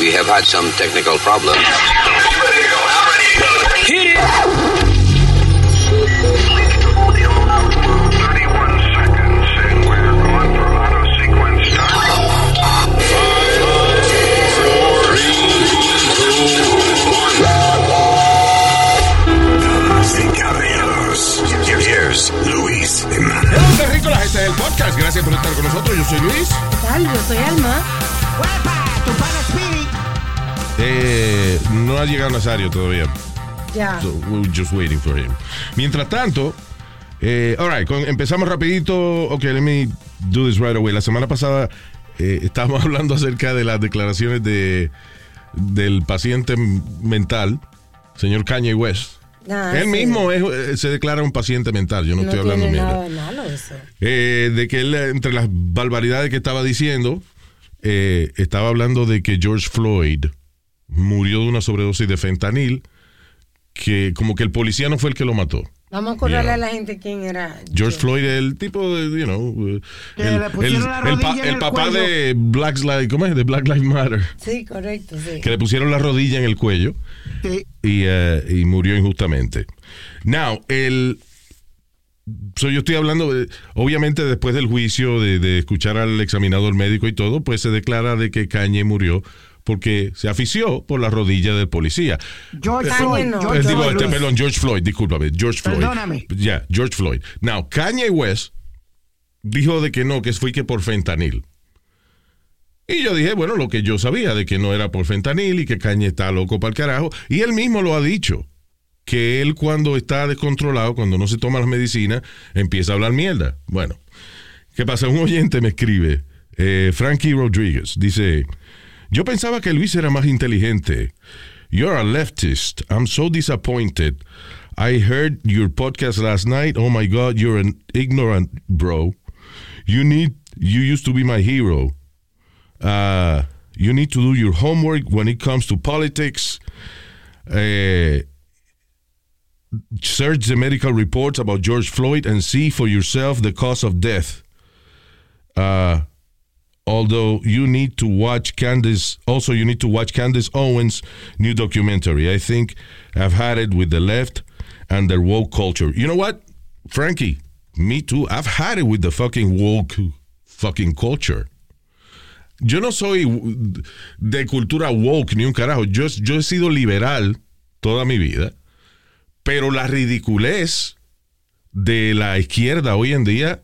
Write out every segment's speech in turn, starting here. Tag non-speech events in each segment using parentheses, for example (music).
We have had some technical problems. Hit it! Here's Luis Hello, terrícolas, este es el podcast. Gracias por estar con nosotros. Yo soy Luis. ¿Qué tal? Yo soy Alma. Eh, no ha llegado Nazario todavía. Ya. So we're just waiting for him. Mientras tanto, eh, all right, con- empezamos rapidito. Ok, let me do this right away. La semana pasada eh, estábamos (laughs) hablando acerca de las declaraciones de del paciente mental, señor Kanye West. Ah, Él sí. mismo es- eh, se declara un paciente mental. Yo no, No estoy hablando mierda. nada eso. Eh, de que él, entre las barbaridades que estaba diciendo, eh, estaba hablando de que George Floyd murió de una sobredosis de fentanil, que como que el policía no fue el que lo mató. Vamos a acordarle Yeah. a la gente quién era. George Floyd, el tipo de, you know, eh, Que el, le pusieron el- la el pa- rodilla en el el papá de Black Lives, ¿cómo es? De Black Lives Matter, Sí, correcto, sí. que le pusieron la rodilla en el cuello Sí. y, eh, y murió injustamente. Now, el. So, yo estoy hablando, de- obviamente después del juicio, de, de escuchar al examinador médico y todo, pues se declara de que Kanye murió porque se afició por la rodilla del policía. George Kanye Floyd. no. George Eh, digo, Floyd, este, perdón, George Floyd, discúlpame, George Floyd. Perdóname. Ya, George Floyd. Now, Kanye West dijo de que no, que fue que por fentanil. Y yo dije, bueno, lo que yo sabía, de que no era por fentanil y que Kanye está loco para el carajo. Y él mismo lo ha dicho, que él cuando está descontrolado, cuando no se toma las medicinas, empieza a hablar mierda. Bueno, ¿qué pasa? Un oyente me escribe, eh, Frankie Rodriguez, dice, yo pensaba que Luis era más inteligente. You're a leftist. I'm so disappointed. I heard your podcast last night. Oh my God, you're an ignorant bro. You need, you used to be my hero. Uh, you need to do your homework when it comes to politics. Uh, search the medical reports about George Floyd and see for yourself the cause of death. Uh, although you need to watch Candace, also you need to watch Candace Owens' new documentary. I think I've had it with the left and their woke culture. You know what, Frankie? Me too. I've had it with the fucking woke fucking culture. Yo no soy de cultura woke ni un carajo. Yo, yo he sido liberal toda mi vida. Pero la ridiculez de la izquierda hoy en día,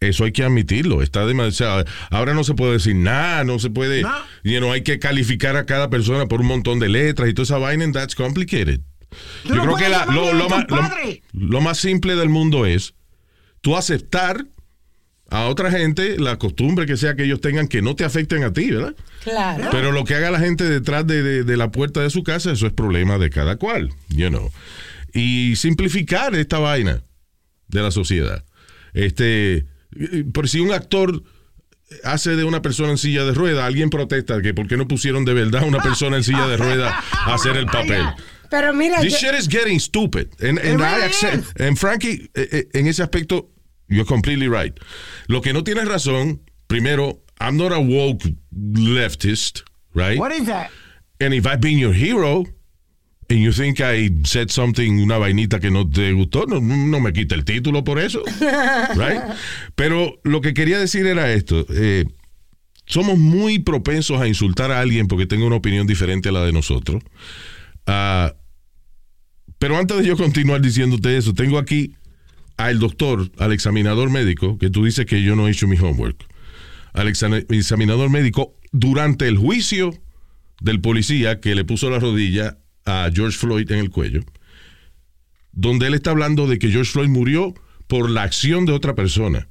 eso hay que admitirlo. Está demasiado. Ahora no se puede decir nada, no se puede. No. You know, hay que calificar a cada persona por un montón de letras y toda esa vaina, and that's complicated. No puedes la- lo, lo más, lo- padre. lo más simple del mundo es tú aceptar a otra gente la costumbre que sea que ellos tengan que no te afecten a ti, ¿verdad? Claro. Pero lo que haga la gente detrás de, de- de la puerta de su casa, eso es problema de cada cual, you know. Y simplificar esta vaina de la sociedad. Este, por si un actor hace de una persona en silla de rueda, alguien protesta que por qué no pusieron de verdad una persona en silla de rueda a hacer el papel. Pero mira, This yo- shit is getting stupid. And, and I accept- and Frankie, eh, eh, en ese aspecto, you're completely right. Lo que no tienes razón, primero, I'm not a woke leftist, right? What is that? And if I've been your hero, and you think I said something, una vainita que no te gustó, no, no me quita el título por eso, (laughs) right? Pero lo que quería decir era esto. eh, somos muy propensos a insultar a alguien porque tenga una opinión diferente a la de nosotros. Ah, pero antes de yo continuar diciéndote eso, tengo aquí al doctor, al examinador médico, que tú dices que yo no he hecho mi homework. Al exam- examinador médico durante el juicio del policía que le puso la rodilla a George Floyd en el cuello, donde él está hablando de que George Floyd murió por la acción de otra persona.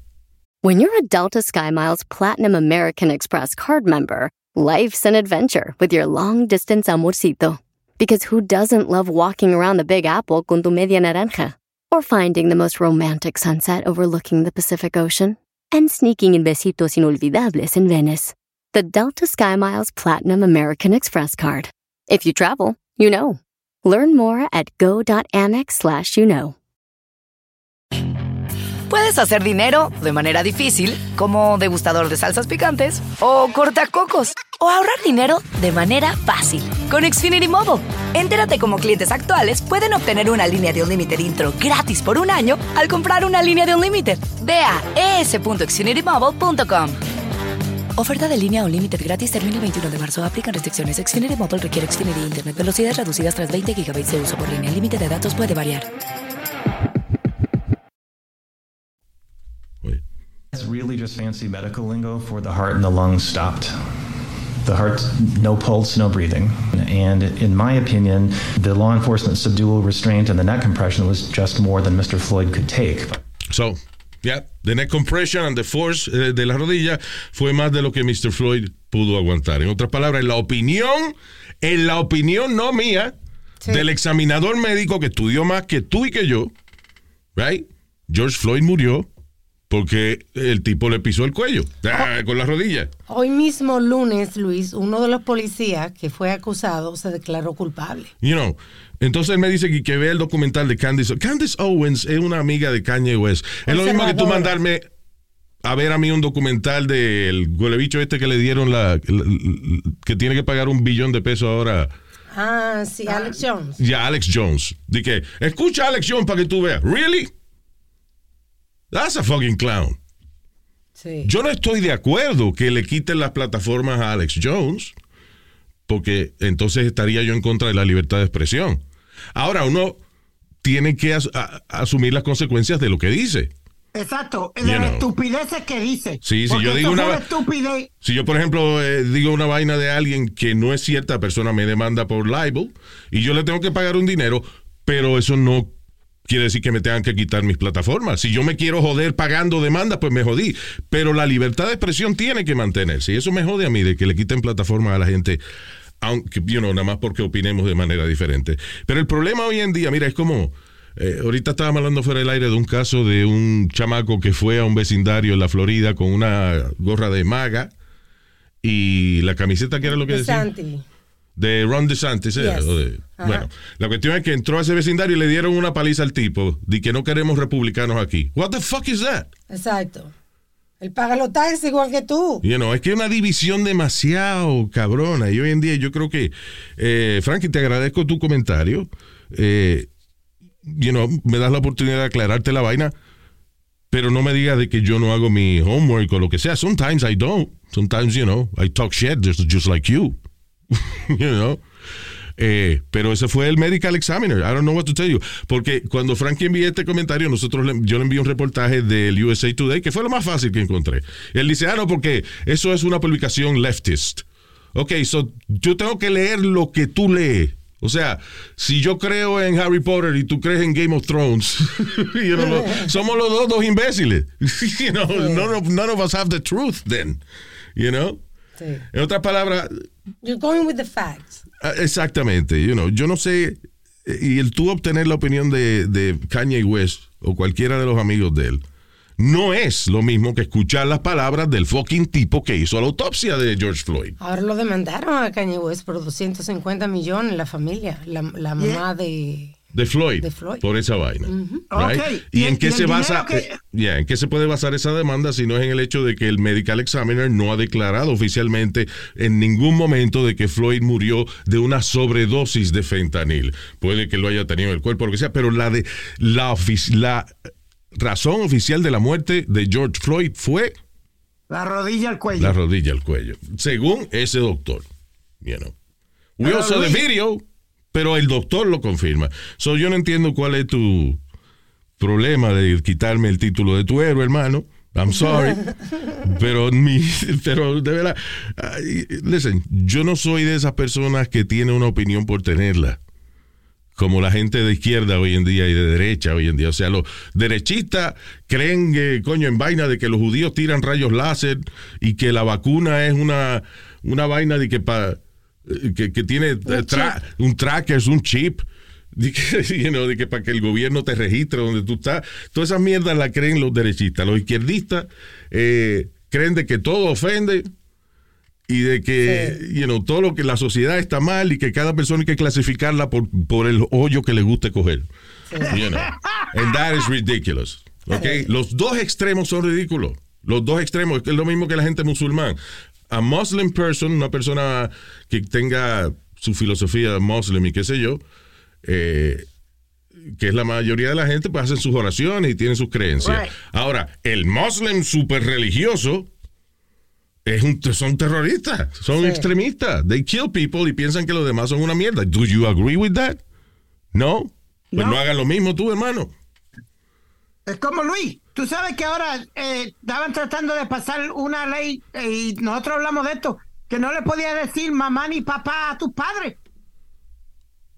When you're a Delta SkyMiles Platinum American Express card member, life's an adventure with your long distance amorcito. Because who doesn't love walking around the Big Apple con tu media naranja? Or finding the most romantic sunset overlooking the Pacific Ocean? And sneaking in besitos inolvidables in Venice. The Delta SkyMiles Platinum American Express card. If you travel, you know. Learn more at go.amex slash you know. Puedes hacer dinero de manera difícil, como degustador de salsas picantes o cortacocos, o ahorrar dinero de manera fácil con Xfinity Mobile. Entérate cómo clientes actuales pueden obtener una línea de un límite intro gratis por un año al comprar una línea de un límite. Ve a es.xfinitymobile.com. Oferta de línea o límite gratis termina el 21 de marzo. Aplican restricciones. Xfinity Mobile requiere Xfinity Internet. Velocidades reducidas tras 20 GB de uso por línea. El límite de datos puede variar. Oye, It's really just fancy medical lingo for the heart and the lungs stopped. The heart, no pulse, no breathing. And in my opinion, the law enforcement subdual restraint and the neck compression was just more than Mr. Floyd could take. So, yeah, the neck compression and the force eh, de la rodilla fue más de lo que Mr. Floyd pudo aguantar. En otras palabras, en la opinión, en la opinión no mía, Sí. del examinador médico que estudió más que tú y que yo, right? George Floyd murió porque el tipo le pisó el cuello ah, con la rodilla. Hoy mismo lunes, Luis, uno de los policías que fue acusado se declaró culpable. You know, entonces él me dice que, que vea el documental de Candice. Candice Owens es una amiga de Kanye West. Es lo mismo que tú mandarme a ver a mí un documental del huelebicho este que le dieron la, la- la- que tiene que pagar un billón de pesos ahora. Ah, sí, Alex Jones. Ya, Alex Jones. Que, escucha a Alex Jones para que tú veas. ¿Really? That's a fucking clown. Sí. Yo no estoy de acuerdo que le quiten las plataformas a Alex Jones, porque entonces estaría yo en contra de la libertad de expresión. Ahora, uno tiene que as- asumir las consecuencias de lo que dice. Exacto, You las know. estupideces que dice. Sí, si yo digo una- estupidez. Si yo, por ejemplo, eh, digo una vaina de alguien que no es cierta, la persona me demanda por libel y yo le tengo que pagar un dinero, pero eso no quiere decir que me tengan que quitar mis plataformas. Si yo me quiero joder pagando demanda, pues me jodí. Pero la libertad de expresión tiene que mantenerse. Y eso me jode a mí de que le quiten plataformas a la gente, aunque, you know, nada más porque opinemos de manera diferente. Pero el problema hoy en día, mira, es como... eh, ahorita estábamos hablando fuera del aire de un caso de un chamaco que fue a un vecindario en la Florida con una gorra de maga y la camiseta que era lo que De decía Santi. De Ron DeSantis. ¿era? Yes. De- bueno, la cuestión es que entró a ese vecindario y le dieron una paliza al tipo de que no queremos republicanos aquí. What the fuck is that? Exacto. Él paga los taxis igual que tú. You know, es que es una división demasiado cabrona. Y hoy en día yo creo que, eh, Frankie, te agradezco tu comentario. Eh, you know, me das la oportunidad de aclararte la vaina, pero no me digas de que yo no hago mi homework o lo que sea. Sometimes I don't. Sometimes, you know, I talk shit just, just like you. (laughs) you know. Eh, pero ese fue el medical examiner. I don't know what to tell you. Porque cuando Frankie envió este comentario, nosotros le- yo le envié un reportaje del USA Today, que fue lo más fácil que encontré. Él dice, ah, no, porque eso es una publicación leftist. Ok, so yo tengo que leer lo que tú lees. O sea, si yo creo en Harry Potter y tú crees en Game of Thrones, (laughs) you know, lo- (laughs) somos los dos dos imbéciles. you know, none, of, none of us have the truth then. You know? Sí. En otras palabras, You're going with the facts. Ah, Exactamente, you know, yo no sé, eh, y el tú obtener la opinión de, de Kanye West o cualquiera de los amigos de él, no es lo mismo que escuchar las palabras del fucking tipo que hizo la autopsia de George Floyd. Ahora lo demandaron a Kanye West por 250 millones, la familia, la, la mamá de... De Floyd, De Floyd. por esa vaina. right? ¿Y, y en el- qué y se basa? que- eh, yeah, ¿En qué se puede basar esa demanda si no es en el hecho de que el medical examiner no ha declarado oficialmente en ningún momento de que Floyd murió de una sobredosis de fentanil? Puede que lo haya tenido en el cuerpo, lo que sea, pero la de la, ofici- la razón oficial de la muerte de George Floyd fue La rodilla al cuello. la rodilla al cuello, según ese doctor. You know. We Pero, also the video, pero el doctor lo confirma. So yo no entiendo cuál es tu problema de quitarme el título de tu héroe, hermano. I'm sorry. (laughs) pero, mi, pero de verdad, listen, yo no soy de esas personas que tienen una opinión por tenerla. Como la gente de izquierda hoy en día y de derecha hoy en día. O sea, los derechistas creen que, coño, en vaina de que los judíos tiran rayos láser y que la vacuna es una, una vaina de que, pa- eh, que, que tiene eh, tra- un tracker, es un chip. (laughs) De que, you know, de que para que el gobierno te registre donde tú estás. Todas esas mierdas las creen los derechistas. Los izquierdistas eh, creen de que todo ofende y de que you know, todo lo que la sociedad está mal y que cada persona hay que clasificarla por, por el hoyo que le guste coger. You know. And that is ridiculous. Okay? Los dos extremos son ridículos. Los dos extremos, es lo mismo que la gente musulmán. A Muslim person, una persona que tenga su filosofía muslim y qué sé yo, eh, que es la mayoría de la gente, pues hacen sus oraciones y tienen sus creencias. Right. Ahora, el muslim super religioso es un, son terroristas, son Sí. extremistas. They kill people y piensan que los demás son una mierda. Do you agree with that? No. Pues no, No. hagan lo mismo tú, hermano. Es como Luis. Tú sabes que ahora eh, estaban tratando de pasar una ley eh, y nosotros hablamos de esto, que no le podía decir mamá ni papá a tus padres.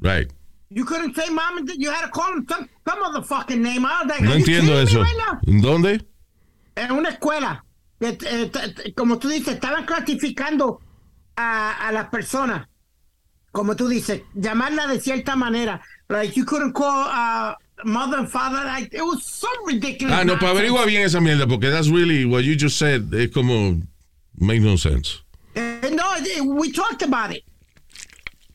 Right. You couldn't say mom, you had to call them some, some other fucking name. Was like, No "Are you entiendo eso. me right now?" ¿En ¿Dónde? En una escuela, eh, eh, como tú dices, estaban clasificando a, a las personas, como tú dices, llamarla de cierta manera. Like you couldn't call uh, mother and father. Like it was so ridiculous. Ah, no, pues averigua bien esa mierda, porque that's really what you just said. Es como, make no sense. Eh, no, eh, we talked about it.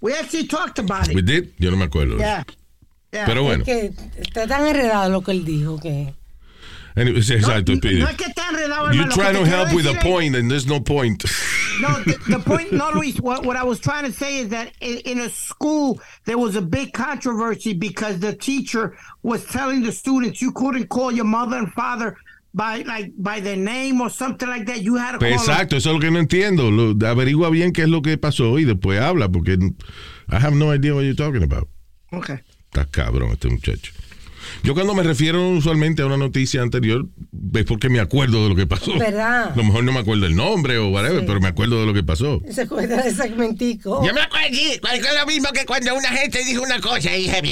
We actually talked about it. We did? Yo no me acuerdo. Yeah. Yeah. Pero bueno, Que está tan enredado lo que él dijo que. Sí, exacto. no, Speedy. no es que enredado, You hermano, lo try to help with a point and there's no point. (laughs) No, the, the point, no, Luis. What, what I was trying to say is that in, in a school there was a big controversy because the teacher was telling the students you couldn't call your mother and father by like by their name or something like that. You had to call Pues them. exacto, eso es lo que no entiendo. Lo- averigua bien qué es lo que pasó y después habla, porque I have no idea what you're talking about. Okay. Está cabrón este muchacho. Yo cuando me refiero usualmente a una noticia anterior, es porque me acuerdo de lo que pasó. ¿Verdad? A lo mejor no me acuerdo el nombre o whatever, Sí. pero me acuerdo de lo que pasó. Se cuenta de segmentico. Yo me acuerdo, sí, es lo mismo que cuando una gente dijo una cosa y dije...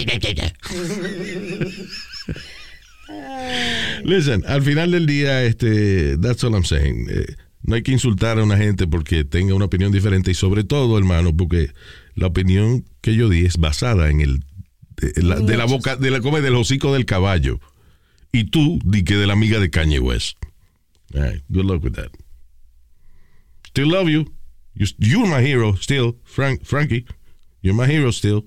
Listen, al final del día, este, that's all I'm saying. Eh, no hay que insultar a una gente porque tenga una opinión diferente y sobre todo, hermano, porque la opinión que yo di es basada en el de la, de la boca, de la come del hocico del caballo. Y tú di que de la amiga de Kanye West. All right, good luck with that. Still love you. you you're my hero still, Frank, Frankie. You're my hero still.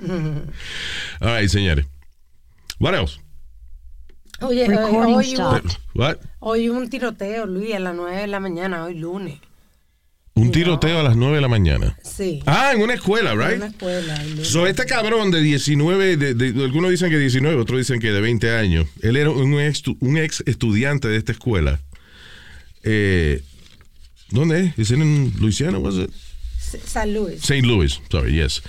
(laughs) All right, señores. What else? Oye, eh, hoy. What? un tiroteo, Luis, a las 9 de la mañana, hoy lunes. Un tiroteo a las 9 de la mañana. Sí. Ah, en una escuela, En right? una escuela. So, este cabrón de 19, de, de- algunos dicen que 19, otros dicen que de 20 años. Él era un ex, un ex estudiante de esta escuela. Eh, ¿Dónde es? ¿Es en Luisiana? Was it? San Luis. St. Louis, sorry, yes.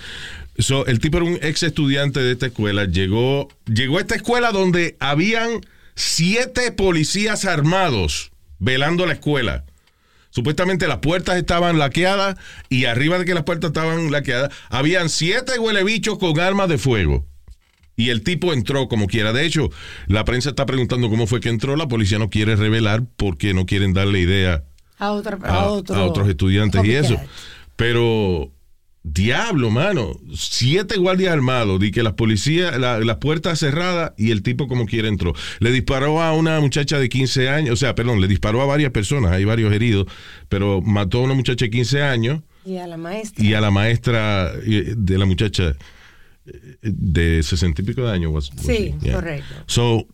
So, el tipo era un ex estudiante de esta escuela. Llegó, llegó a esta escuela donde habían siete policías armados velando la escuela. Supuestamente las puertas estaban laqueadas y arriba de que las puertas estaban laqueadas habían siete huelebichos con armas de fuego. Y el tipo entró como quiera. De hecho, la prensa está preguntando cómo fue que entró. La policía no quiere revelar porque no quieren darle idea A, otra, a, a, otro, a otros estudiantes y eso. Pero, diablo, mano. Siete guardias armados. Di que las policías, la- las puertas cerradas y el tipo como quiera entró. Le disparó a una muchacha de 15 años. O sea, perdón, le disparó a varias personas. Hay varios heridos. Pero mató a una muchacha de 15 años Y a la maestra. y a la maestra eh, de la muchacha eh, de 60 y pico de años. was- was Sí? Yeah. correcto. So,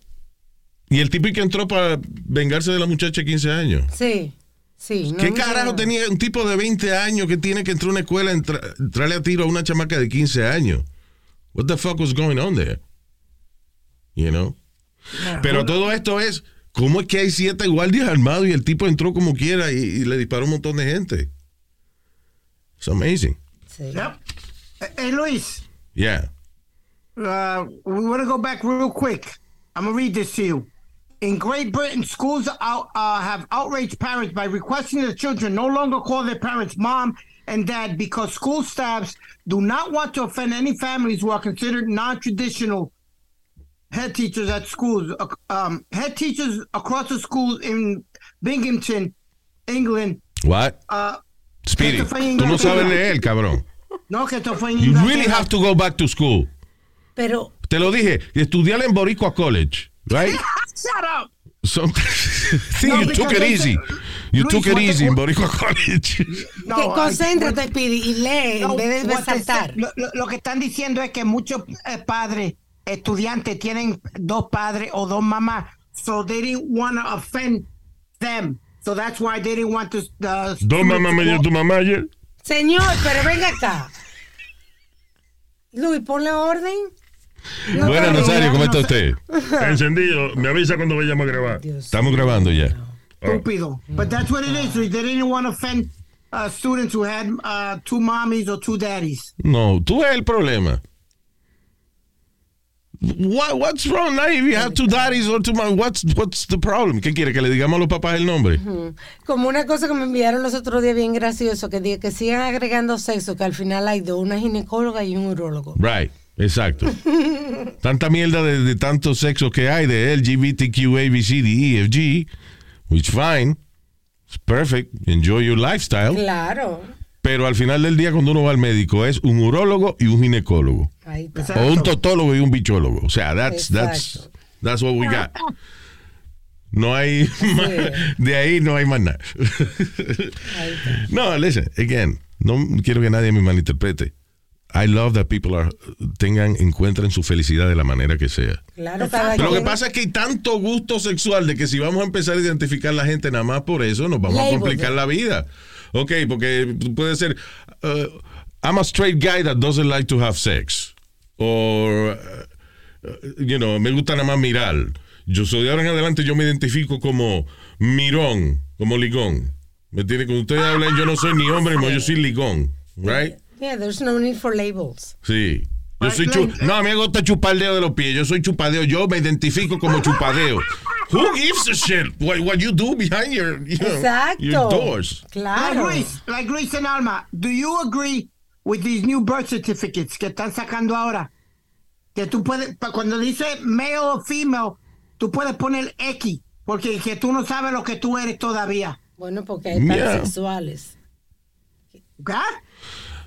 y el tipo que entró para vengarse de la muchacha de 15 años. Sí, sí. no ¿Qué carajo tenía un tipo de 20 años que tiene que entrar a una escuela y entra- entrarle a tiro a una chamaca de 15 años? What the fuck was going on there? You know? Pero todo esto es, ¿cómo es que hay siete guardias armados y el tipo entró como quiera y, y le disparó a un montón de gente? It's amazing. Sí. Yep. Eh, Hey, Luis. Yeah. Uh, we want to go back real quick. I'm gonna read this to you. In Great Britain, schools out, uh, have outraged parents by requesting their children no longer call their parents mom and dad because school staffs do not want to offend any families who are considered non-traditional head teachers at schools. Um, head teachers across the schools in Binghamton, England. What? Uh, Speedy, esto fue en tú no sabes leer, cabrón. No, que esto fue en You really have to go back to school. Pero, Te lo dije, estudiar en Boricua College, right? (laughs) Shut up. So, (laughs) sí, No, you took it easy. You Luis, took it easy in Boricua College. No, que I- concéntrate, Speedy, y lee No, en vez de saltar. Lo, lo- lo que están diciendo es que muchos eh, padres, estudiantes, tienen dos padres o dos mamás. So they didn't want to offend them. So that's why they didn't want to. The Dos mamás me dio tu mamá ayer. Señor, pero venga acá. Luis, ponle orden. No, Buenas, Nazario, ¿cómo está usted? (laughs) Encendido. Me avisa cuando vayamos a grabar. Estamos grabando ya. Estúpido. But that's what it is. They didn't want to offend uh, students who had uh, two mommies or two daddies. No, tú eres el problema. What, what's wrong now if you have two daddies or two moms? What's, what's the problem? ¿Qué quiere? ¿Que le digamos a los papás el nombre? Como una cosa que me enviaron los otros días bien gracioso, que que sigan agregando sexo, que al final hay dos, una ginecóloga y un urólogo. Right, exacto. Tanta mierda de, de tantos sexos que hay de LGBTQ, ABCD, EFG, which fine, it's perfect, enjoy your lifestyle. Claro. Pero al final del día, cuando uno va al médico, es un urólogo y un ginecólogo. O un totólogo y un bichólogo. O sea, that's, that's, that's what we got. (laughs) No hay más- de ahí no hay más nada. no, listen, again, no quiero que nadie me malinterprete. I love that people are, tengan, encuentren su felicidad de la manera que sea. Claro, cada Pero lo que pasa es que hay tanto gusto sexual de que si vamos a empezar a identificar a la gente nada más por eso, nos vamos a complicar la vida. Ok, porque puede ser, uh, I'm a straight guy that doesn't like to have sex. Or, uh, you know, me gusta nada más mirar. Yo soy de ahora en adelante, yo me identifico como mirón, como ligón. ¿Me entiende? Cuando ustedes hablan, yo no soy ni hombre, yo soy ligón. Right? Yeah, there's no need for labels. Sí. Yo soy chu no, a mí me gusta chupadeo de los pies. Yo soy chupadeo. Yo me identifico como chupadeo. Who gives a shit what, what you do behind your, you know, Exacto. your doors? Like Claro. Luis, like Luis and Alma, do you agree with these new birth certificates que están sacando ahora? Que tú puedes, cuando dice male o female, tú puedes poner X, porque que tú no sabes lo que tú eres todavía. Bueno, porque hay Yeah. pansexuales. ¿Ah?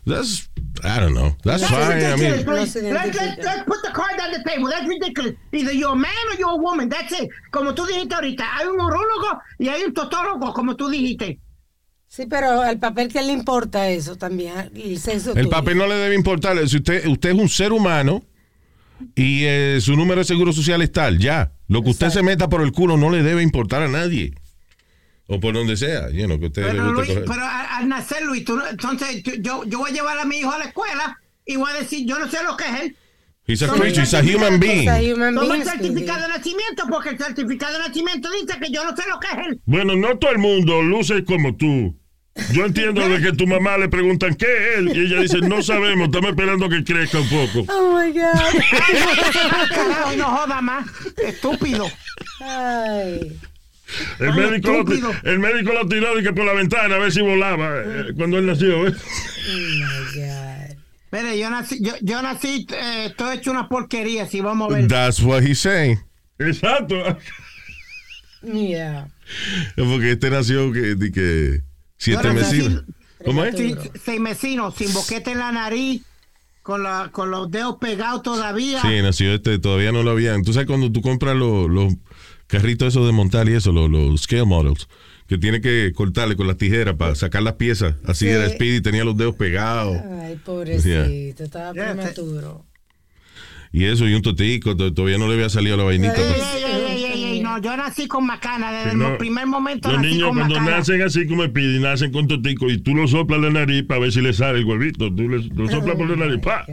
That's, I don't know. That's That's fine. I mean, Let's, let's, let's put the card on the table. That's ridiculous. Either you're a man or you're a woman. That's it. Como tú dijiste ahorita, hay un urólogo y hay un totólogo, como tú dijiste. Sí, pero al papel que le importa eso también, el sexo el tuyo. papel no le debe importar. Si usted, usted es un ser humano y eh, su número de seguro social es tal, ya. Lo que usted se meta por el culo no le debe importar a nadie. O por donde sea, you know, que usted le Pero, guste Luis, pero al nacer, Luis, tú no- entonces tú- yo, yo voy a llevar a mi hijo a la escuela y voy a decir, yo no sé lo que es él. He's a creature, he's a human being. Toma el certificado de nacimiento porque el certificado de nacimiento dice que yo no sé lo que es él. Bueno, no todo el mundo luce como tú. Yo entiendo de que tu mamá le preguntan qué es él y ella dice no sabemos, estamos esperando que crezca un poco. Oh my God. (laughs) Carajo, no joda más. Estúpido. Ay. El médico, lo, el médico lo tiró de que por la ventana a ver si volaba eh, cuando él nació. ¿eh? Oh my God. Mire, yo nací, yo, yo nací, eh, estoy hecho una porquería, si vamos a ver. That's what he's saying. Exacto. Yeah. Porque este nació que, de que siete sin- ¿Cómo es? Seis mesinos, sin boquete en la nariz, con, la, con los dedos pegados todavía. Sí, nació este, todavía no lo habían. Tú sabes cuando tú compras los, los carritos esos de montar y eso, los, los scale models, que tiene que cortarle con las tijeras para sacar las piezas. Así Sí. era Speedy, tenía los dedos pegados. Ay, pobrecito, estaba Yeah, prematuro. Y eso, y un totico, to- todavía no le había salido la vainita. Ey, ey, ey, ey, ey, ey, no, yo nací con macana, desde No, el primer momento Los nací niños con cuando macana. nacen así como Speedy, nacen con totico y tú lo soplas la nariz para ver si le sale el huevito. Tú le, lo soplas por la nariz, pa.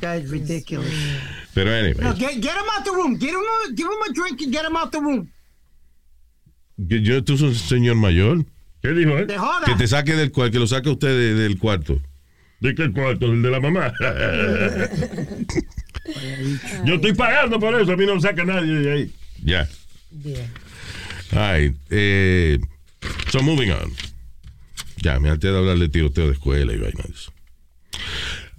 That is ridiculous. Pero anyway, No, get, get him out the room. Get him a, give him a drink and get him out the room. yo, tú sos un señor mayor. ¿Qué dijo él? De joda. Que te saque del cuarto, que lo saque usted de- del cuarto. ¿De qué cuarto? ¿El de la mamá? (laughs) Yo estoy pagando por eso, a mí no me saca nadie de ahí. Ya. Bien. Ay, eh, so moving on. Ya, me harté de hablar de tiroteo de escuela y vainas.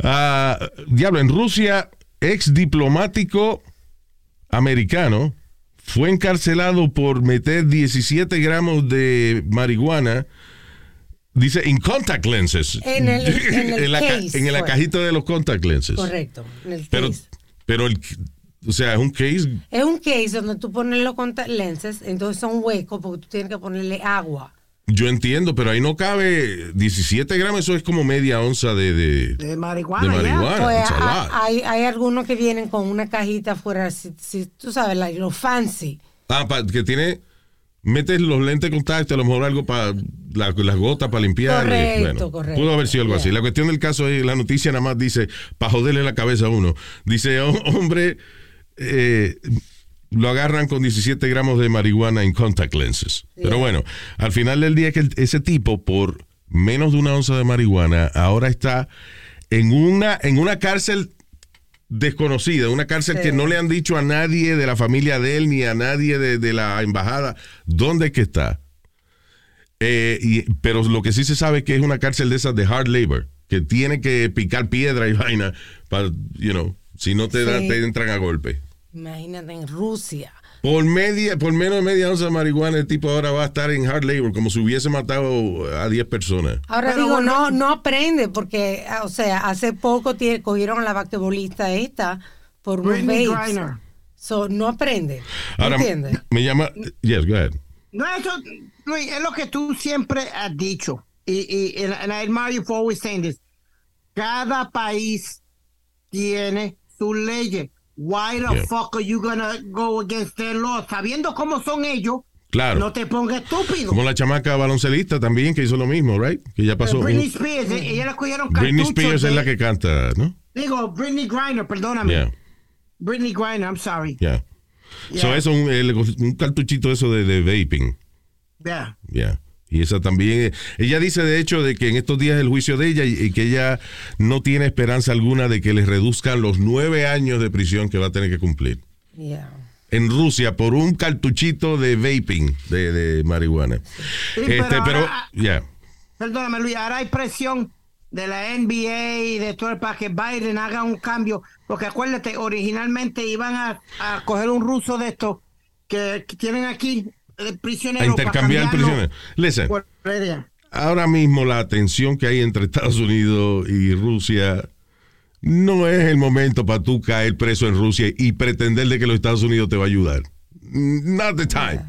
Ah, diablo, en Rusia, ex diplomático americano fue encarcelado por meter 17 gramos de marihuana, dice, en contact lenses. En el- en (laughs) el la, ca- case en la fue. cajita de los contact lenses. Correcto. en el Pero, case. pero el, o sea, es un case Es un case donde tú pones los contact lenses, entonces son huecos porque tú tienes que ponerle agua. Yo entiendo, pero ahí no cabe 17 gramos, eso es como media onza de, de, De marihuana, de ya. marihuana. Pues, a hay, hay algunos que vienen con una cajita afuera, si, si tú sabes, like, lo fancy. Ah, pa- que tiene metes los lentes de contacto, a lo mejor algo para la- las gotas para limpiar. Correcto, bueno, correcto. Pudo haber sido algo así. La cuestión del caso es, la noticia nada más dice, para joderle la cabeza a uno. Dice, "Oh, hombre, eh, lo agarran con 17 gramos de marihuana en contact lenses. Pero bueno, al final del día que ese tipo, por menos de una onza de marihuana, ahora está en una, en una cárcel desconocida, una cárcel Sí. que no le han dicho a nadie de la familia de él ni a nadie de, de la embajada dónde es que está. Eh, y- pero lo que sí se sabe es que es una cárcel de esas de hard labor, que tiene que picar piedra y vaina para, you know, si no te, da- te entran a golpe. Imagínate en Rusia. Por media, por menos de media onza de marihuana, el tipo ahora va a estar en hard labor, como si hubiese matado a 10 personas. Ahora Pero digo, bueno- no, no aprende, porque, ah, o sea, hace poco cogieron a la basquetbolista esta por Britney vapes. Griner. So, no aprende. Ahora, ¿Entiendes? me llama, yes, go ahead. No, eso, Luis, es lo que tú siempre has dicho. Y, y and, and I admire you for always saying this. Cada país tiene sus leyes. Why the Yeah. fuck are you gonna go against their laws? Sabiendo cómo son ellos, Claro. no te pongas estúpido. Como la chamaca baloncelista también, que hizo lo mismo, right? Que ya pasó. Britney un- Spears, eh, ella le cogieron Britney Spears es la que canta, ¿no? Digo, Britney Griner, perdóname. Yeah, Britney Griner, I'm sorry. yeah. Yeah. So eso, un, el- un cartuchito eso de, de vaping. Yeah. Yeah. Y esa también, eh, ella dice de hecho de que en estos días el juicio de ella y, que ella no tiene esperanza alguna de que le reduzcan los nueve años de prisión que va a tener que cumplir. Yeah. En Rusia por un cartuchito de vaping de, de marihuana. Sí, este, pero ya. Perdóname, Luis, ahora hay presión de la NBA y de todo el para que Biden haga un cambio, porque acuérdate, originalmente iban a, a coger un ruso de estos que, que tienen aquí eh, prisionero A intercambiar cambiarlo prisiones. Listen, ahora mismo la tensión que hay entre Estados Unidos y Rusia no es el momento para tú caer preso en Rusia y pretender de que los Estados Unidos te va a ayudar. Not the time.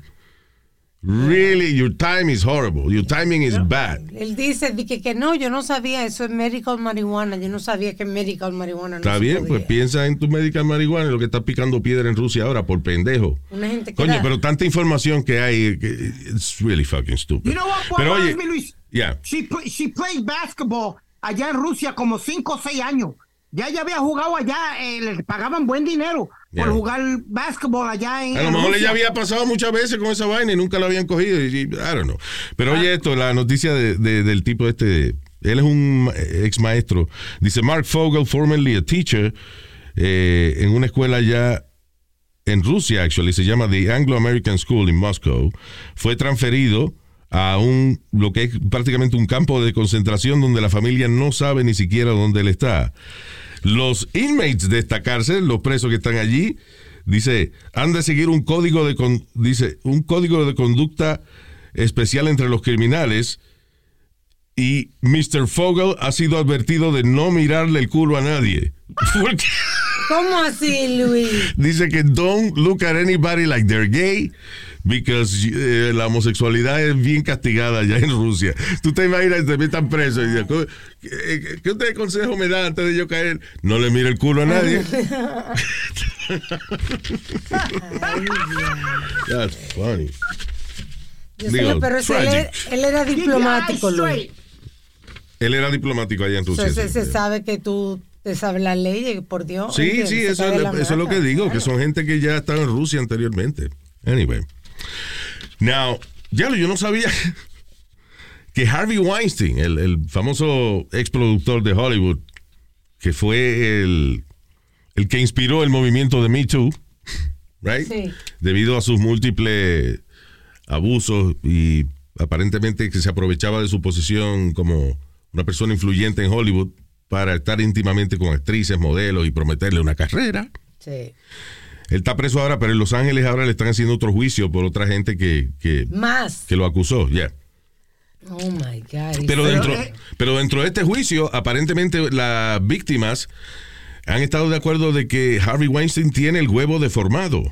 Really, your time is horrible. Your timing is bad. Él dice di que, que no, yo no sabía, eso es medical marihuana, yo no sabía que medical marihuana no Está se bien, podía. pues piensa en tu medical marihuana, lo que está picando piedra en Rusia ahora por pendejo. Una gente Coño, era- pero tanta información que hay, que it's really fucking stupid. You know what, what pero oye, Luis? yeah. She, play- she played basketball allá en Rusia como 5 o 6 años. Ya ella había jugado allá, eh, le pagaban buen dinero Yeah. por jugar basketball allá en A lo mejor Rusia. ella había pasado muchas veces con esa vaina y nunca la habían cogido. Y, I don't know. Pero oye esto, la noticia de- de- del tipo este, él es un ex maestro. Dice Mark Fogel, formerly a teacher, eh, en una escuela ya en Rusia, actually, se llama The Anglo-American School in Moscow, fue transferido a un, lo que es prácticamente un campo de concentración donde la familia no sabe ni siquiera dónde él está. Los inmates de esta cárcel, los presos que están allí, dice, han de seguir un código de, con- dice, un código de conducta especial entre los criminales y Mr. Fogel ha sido advertido de no mirarle el culo a nadie. (laughs) Porque- ¿Cómo así, Luis? Dice que don't look at anybody like they're gay because eh, la homosexualidad es bien castigada allá en Rusia. Tú te imaginas, te metan preso y dices, ¿qué, qué usted consejo me da antes de yo caer? No le mire el culo a nadie. (laughs) That's funny. Yo sé, Digo, pero él, era- él era diplomático, Luis. Él era diplomático allá en Rusia. Entonces sí. se sabe que tú te sabes las leyes, por Dios. Sí, sí, eso, es, la eso es lo que digo, que son gente que ya estaba en Rusia anteriormente. Anyway. Now, ya yo no sabía (laughs) que Harvey Weinstein, el, el famoso ex productor de Hollywood, que fue el, el que inspiró el movimiento de Me Too, (laughs) right? Sí. Debido a sus múltiples abusos y aparentemente que se aprovechaba de su posición como una persona influyente en Hollywood para estar íntimamente con actrices, modelos y prometerle una carrera. Sí. Él está preso ahora, pero en Los Ángeles ahora le están haciendo otro juicio por otra gente que, que, Más. que lo acusó, ya. Oh my God. Pero dentro, pero dentro de este juicio, aparentemente las víctimas han estado de acuerdo de que Harvey Weinstein tiene el huevo deformado,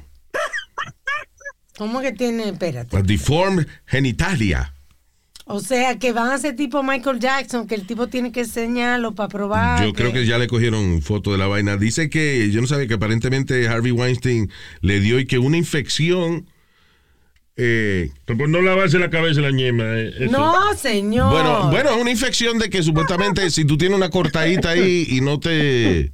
¿Cómo que tiene? Espérate. deformed genitalia. O sea, que van a ser tipo Michael Jackson, que el tipo tiene que enseñarlo para probar. Yo creo que ya le cogieron foto de la vaina. Dice que, yo no sabía que aparentemente Harvey Weinstein le dio y que una infección Eh, Por no lavarse la cabeza la ñema. eh, eso. No, señor. bueno, bueno, es una infección de que supuestamente si tú tienes una cortadita ahí y no te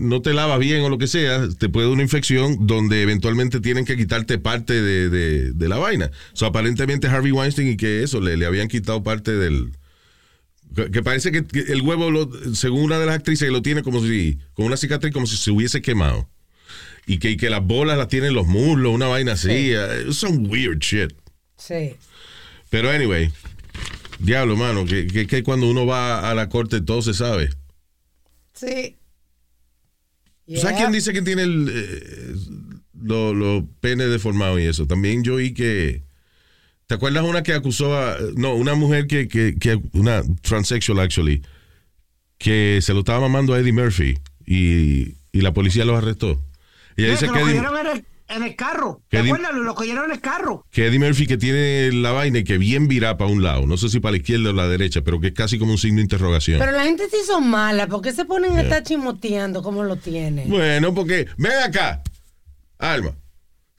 no te lavas bien o lo que sea, te puede dar una infección donde eventualmente tienen que quitarte parte de, de- de la vaina. O sea, aparentemente Harvey Weinstein y que eso, le, le habían quitado parte del... Que, parece que, que el huevo, lo- según una de las actrices, lo tiene como si, con una cicatriz como si se hubiese quemado. Y que, y que las bolas las tienen en los muslos, una vaina así. eh, Some weird shit. Sí. Pero anyway, diablo, mano, que, que, que cuando uno va a la corte todo se sabe. Sí. ¿Sabes Yeah. quién dice que tiene el, eh, los los penes deformados y eso? También yo oí que... ¿Te acuerdas una que acusó a... No, una mujer que... que, que una transsexual, actually, que se lo estaba mamando a Eddie Murphy y, y la policía los arrestó. Ella dice que lo Eddie, en el, carro. Que ¿Te acuerdas? Lo cogieron en el carro. que Eddie Murphy que tiene la vaina y que bien vira para un lado. No sé si para la izquierda o la derecha, pero que es casi como un signo de interrogación. Pero la gente sí son malas. ¿Por qué se ponen a estar chimoteando como lo tienen? Bueno, porque ven acá, Alma.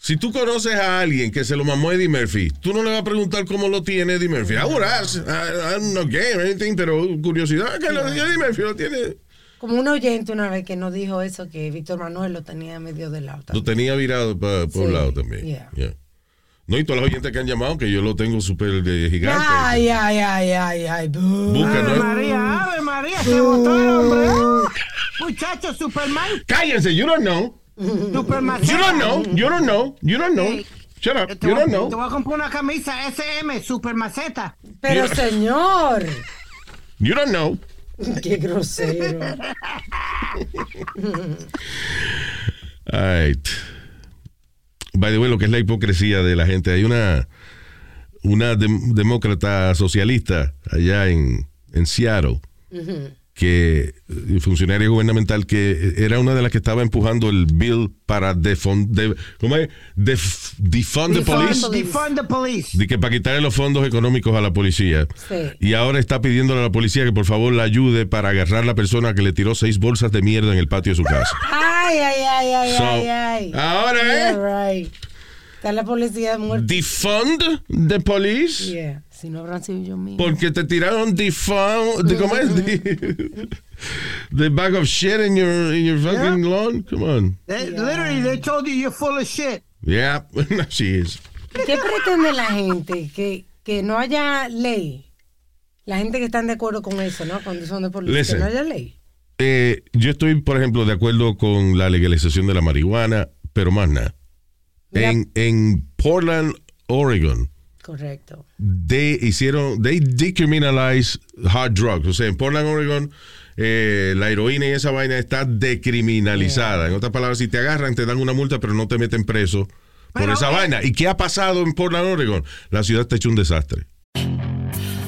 Si tú conoces a alguien que se lo mamó Eddie Murphy, tú no le vas a preguntar cómo lo tiene Eddie Murphy. Ahora, I'm not gay or anything, pero curiosidad que lo de Eddie Murphy lo tiene. Como un oyente una vez que nos dijo eso, que Víctor Manuel lo tenía medio de lado. Lo tenía virado pa- por un Sí, lado también. yeah. Yeah. No, y todos los oyentes que han llamado, que yo lo tengo súper de gigante. Ay, ay, ay, ay, ay. Busca, Ave. María, Ave María, se botó el hombre. Muchacho, Superman. Cállense, you don't know. Superman. You don't know. You don't know. You don't know. Shut up. Te You don't te know. voy a comprar una camisa SM, Supermaceta. Pero señor, You don't know. (laughs) qué grosero. All right. By the way, lo que es la hipocresía de la gente. Hay una, una dem- demócrata socialista allá en, en Seattle que eh, funcionaria gubernamental que era una de las que estaba empujando el bill para defund, de, ¿cómo es? Def- defund the police. Defund the police. De que para quitarle los fondos económicos a la policía. Sí. Y ahora está pidiéndole a la policía que por favor la ayude para agarrar a la persona que le tiró seis bolsas de mierda en el patio de su casa. (laughs) Ay, ay, ay, ay, So, ay, ay. ahora, ¿eh? Right. Está la policía muerta. Defund the police. Yeah. Si no habrán sido yo mismo. Porque te tiraron defund, de, ¿cómo es? The, the bag of shit in your, in your fucking lawn. Come on. They- Literally, they told you you're full of shit. Yeah, (laughs) she is. ¿Qué pretende la gente? Que, que no haya ley. La gente que están de acuerdo con eso, ¿no? Con son de policía. Listen. Que no haya ley. Eh, yo estoy, por ejemplo, de acuerdo con la legalización de la marihuana, pero más nada. En, en Portland, Oregon, Correcto. they hicieron, they decriminalize hard drugs. O sea, en Portland, Oregon, eh, la heroína y esa vaina está decriminalizada. En otras palabras, si te agarran, te dan una multa, pero no te meten preso por esa eh, vaina. ¿Y qué ha pasado en Portland, Oregon? La ciudad está hecho un desastre.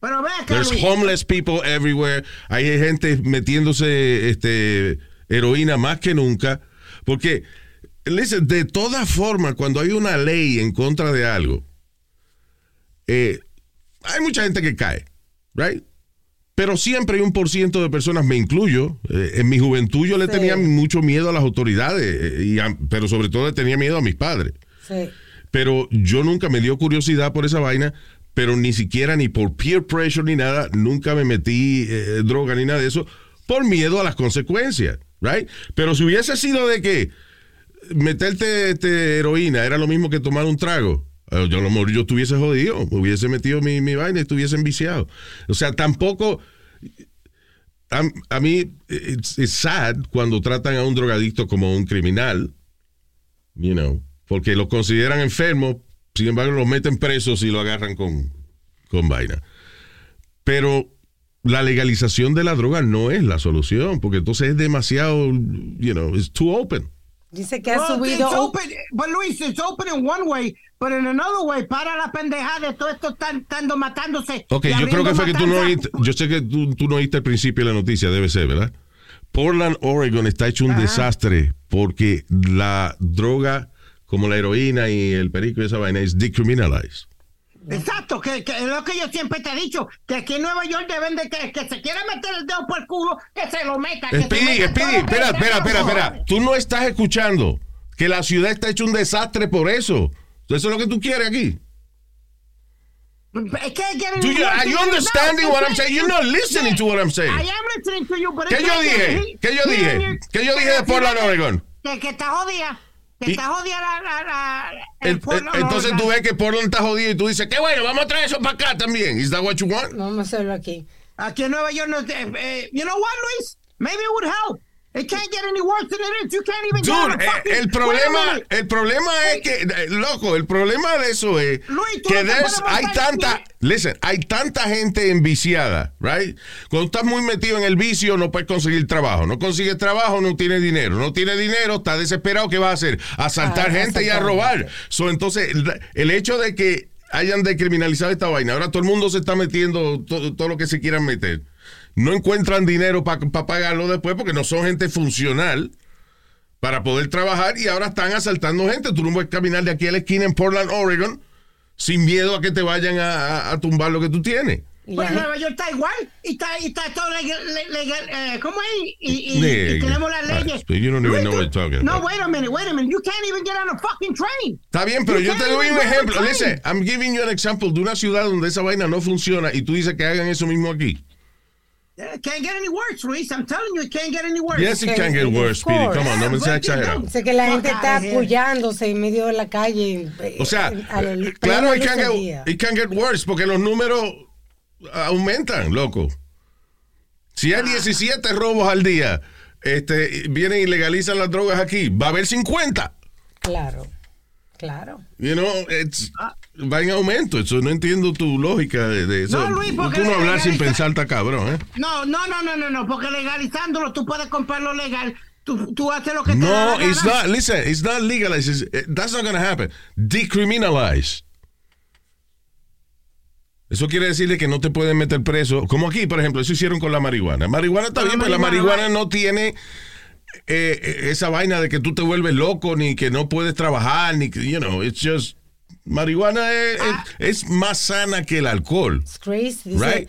Pero ve acá, There's Luis. homeless people everywhere. Hay gente metiéndose este, heroína más que nunca. Porque, listen, de todas formas, cuando hay una ley en contra de algo, eh, hay mucha gente que cae, right? Pero siempre hay un por ciento de personas, me incluyo. eh, en mi juventud yo le Sí. tenía mucho miedo a las autoridades, eh, y a- pero sobre todo le tenía miedo a mis padres Sí. pero yo nunca me dio curiosidad por esa vaina, pero ni siquiera ni por peer pressure ni nada, nunca me metí eh, droga ni nada de eso, por miedo a las consecuencias, right? Pero si hubiese sido de que meterte este, heroína era lo mismo que tomar un trago. Yo a lo mejor yo estuviese jodido, me hubiese metido mi, mi vaina y estuviese enviciado. O sea, tampoco. A, a mí, es sad cuando tratan a un drogadicto como un criminal, you know, porque lo consideran enfermo, sin embargo, lo meten presos y lo agarran con, con vaina. Pero la legalización de la droga no es la solución, porque entonces es demasiado, you know, it's too open. Dice que ha Well, subido. it's open, but Luis, it's open in one way, but in another way, para la pendejada de todo esto están estando matándose. Ok, yo creo que fue que tú no oíste, yo sé que tú, tú no oíste al principio de la noticia, debe ser, ¿verdad? Portland, Oregon está hecho un desastre porque la droga como la heroína y el perico y esa vaina es decriminalized. Exacto, que, que es lo que yo siempre te he dicho, que aquí en Nueva York deben de que, que se quiera meter el dedo por el culo, que se lo meta. Speedy, Speedy, espera, espera, espera, espera. Tú no estás escuchando que la ciudad está hecho un desastre por eso. Eso es lo que tú quieres aquí. Do you- are you understanding what I'm saying? You're not listening to what I'm saying. I am listening to you, but ¿Qué yo dije? ¿Qué yo dije? ¿Qué yo dije de Portland, Oregon? Que, que está jodida. Que Y- está jodida la. la, la El- el- Portland, entonces tú ves que Portland está jodido y tú dices, qué bueno, vamos a traer eso para acá también. Is that what you want? Vamos a hacerlo aquí. Aquí en Nueva York, no, eh, eh, you know what, Luis? Maybe it would help. It can't get any worse than it is. You can't even get Dude, on a fucking- el problema, el problema es que, eh, loco, el problema de eso es Luis, que no hay tanta, listen, hay tanta gente enviciada, right? Cuando estás muy metido en el vicio no puedes conseguir trabajo, no consigues trabajo, no tienes dinero, no tienes dinero, estás desesperado, ¿qué vas a hacer? Asaltar Ah, gente y a robar. So, entonces, el, el hecho de que hayan decriminalizado esta vaina, ahora todo el mundo se está metiendo todo, todo lo que se quieran meter. No encuentran dinero para pagarlo después porque no son gente funcional para poder trabajar y ahora están asaltando gente. Tú no puedes caminar de aquí a la esquina en Portland, Oregon, sin miedo a que te vayan a, a- a tumbar lo que tú tienes. Pues la- Nueva York está igual y está, y está todo legal, le- legal, eh, ¿cómo es? Y, y- y tenemos las leyes. but you don't even Luis, know tú- what you're talking No, wait a minute, wait a minute. You can't even get on a fucking train. Está bien, pero You yo te doy un ejemplo. Listen, I'm giving you an example de una ciudad donde esa vaina no funciona y tú dices que hagan eso mismo aquí. It can't get any worse, Luis. I'm telling you, it can't get any worse. Yes, it can get worse, Speedy. Come on, no me seas exagerado. Dice que la gente está apoyándose en medio de la calle. eh, O sea, eh, claro, it can, get, it can get worse porque los números aumentan, loco. Si hay 17 robos al día, este, vienen y legalizan las drogas aquí, va a haber 50. Claro, claro. You know, it's, va en aumento. Eso no entiendo tu lógica de, de eso. No, Luis, porque Tú no hablar sin pensar está cabrón, ¿eh? No, no, no, no, no, no, porque legalizándolo tú puedes comprarlo legal. Tú, tú haces lo que te da No, it's not. Listen, it's not legalized. It's- that's not going to happen. Decriminalize. Eso quiere decirle que no te pueden meter preso. Como aquí, por ejemplo, eso hicieron con la marihuana. Marihuana está bien, pero la marihuana, marihuana no tiene eh, eh, esa vaina de que tú te vuelves loco, ni que no puedes trabajar, ni que, you know, it's just. Marihuana es, Ah. es- es más sana que el alcohol. It's crazy. Right?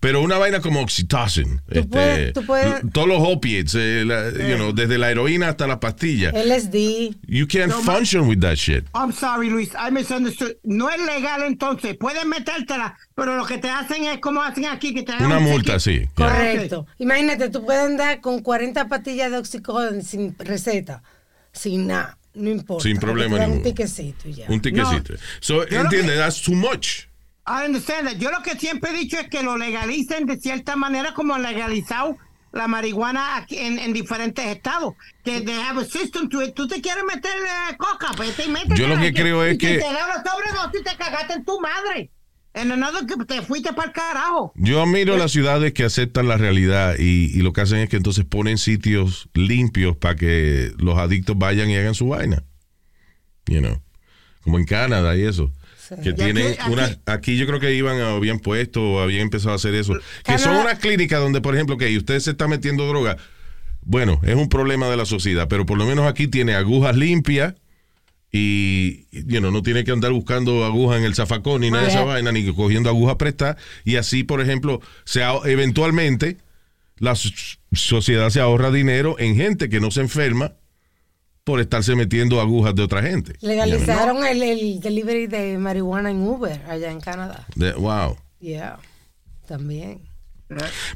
Pero una vaina como oxytocin, este, puedes- tú puedes- l- todos los opiates, eh, la- you know, desde la heroína hasta la pastilla. LSD. You can't No, function with that shit. I'm sorry, Luis, I misunderstood. No es legal entonces, puedes metértela, pero lo que te hacen es como hacen aquí, que te dan Una un multa, sí. Correcto. Imagínate, tú puedes andar con 40 pastillas de oxicodón sin receta, sin nada. No importa. Sin problema dan Un ninguno. tiquecito ya. Un tiquecito. So, Yo lo entiende, que- that's too much. I understand that. Yo lo que siempre he dicho es que lo legalicen de cierta manera como han legalizado la marihuana aquí en, en diferentes estados. Que they have a system to it. Tú te quieres meter eh, coca, pues te metes. Yo lo que creo es y que- te da una sobredosis y te cagaste en tu madre. En another que te fuiste para el carajo. Yo admiro las ciudades que aceptan la realidad y, y lo que hacen es que entonces ponen sitios limpios para que los adictos vayan y hagan su vaina. You know, como en Canadá y eso. Que Y tienen aquí- una. aquí- Aquí yo creo que iban a, habían puesto o habían empezado a hacer eso. Que Canadá- son unas clínicas donde, por ejemplo, que usted se está metiendo droga. Bueno, es un problema de la sociedad, pero por lo menos aquí tiene agujas limpias y you know, no tiene que andar buscando agujas en el zafacón ni nada de esa vaina, ni cogiendo agujas prestadas. Y así, por ejemplo, se eventualmente la so- sociedad se ahorra dinero en gente que no se enferma por estarse metiendo agujas de otra gente. Legalizaron el, el delivery de marihuana en Uber allá en Canadá. De- wow. Yeah. También.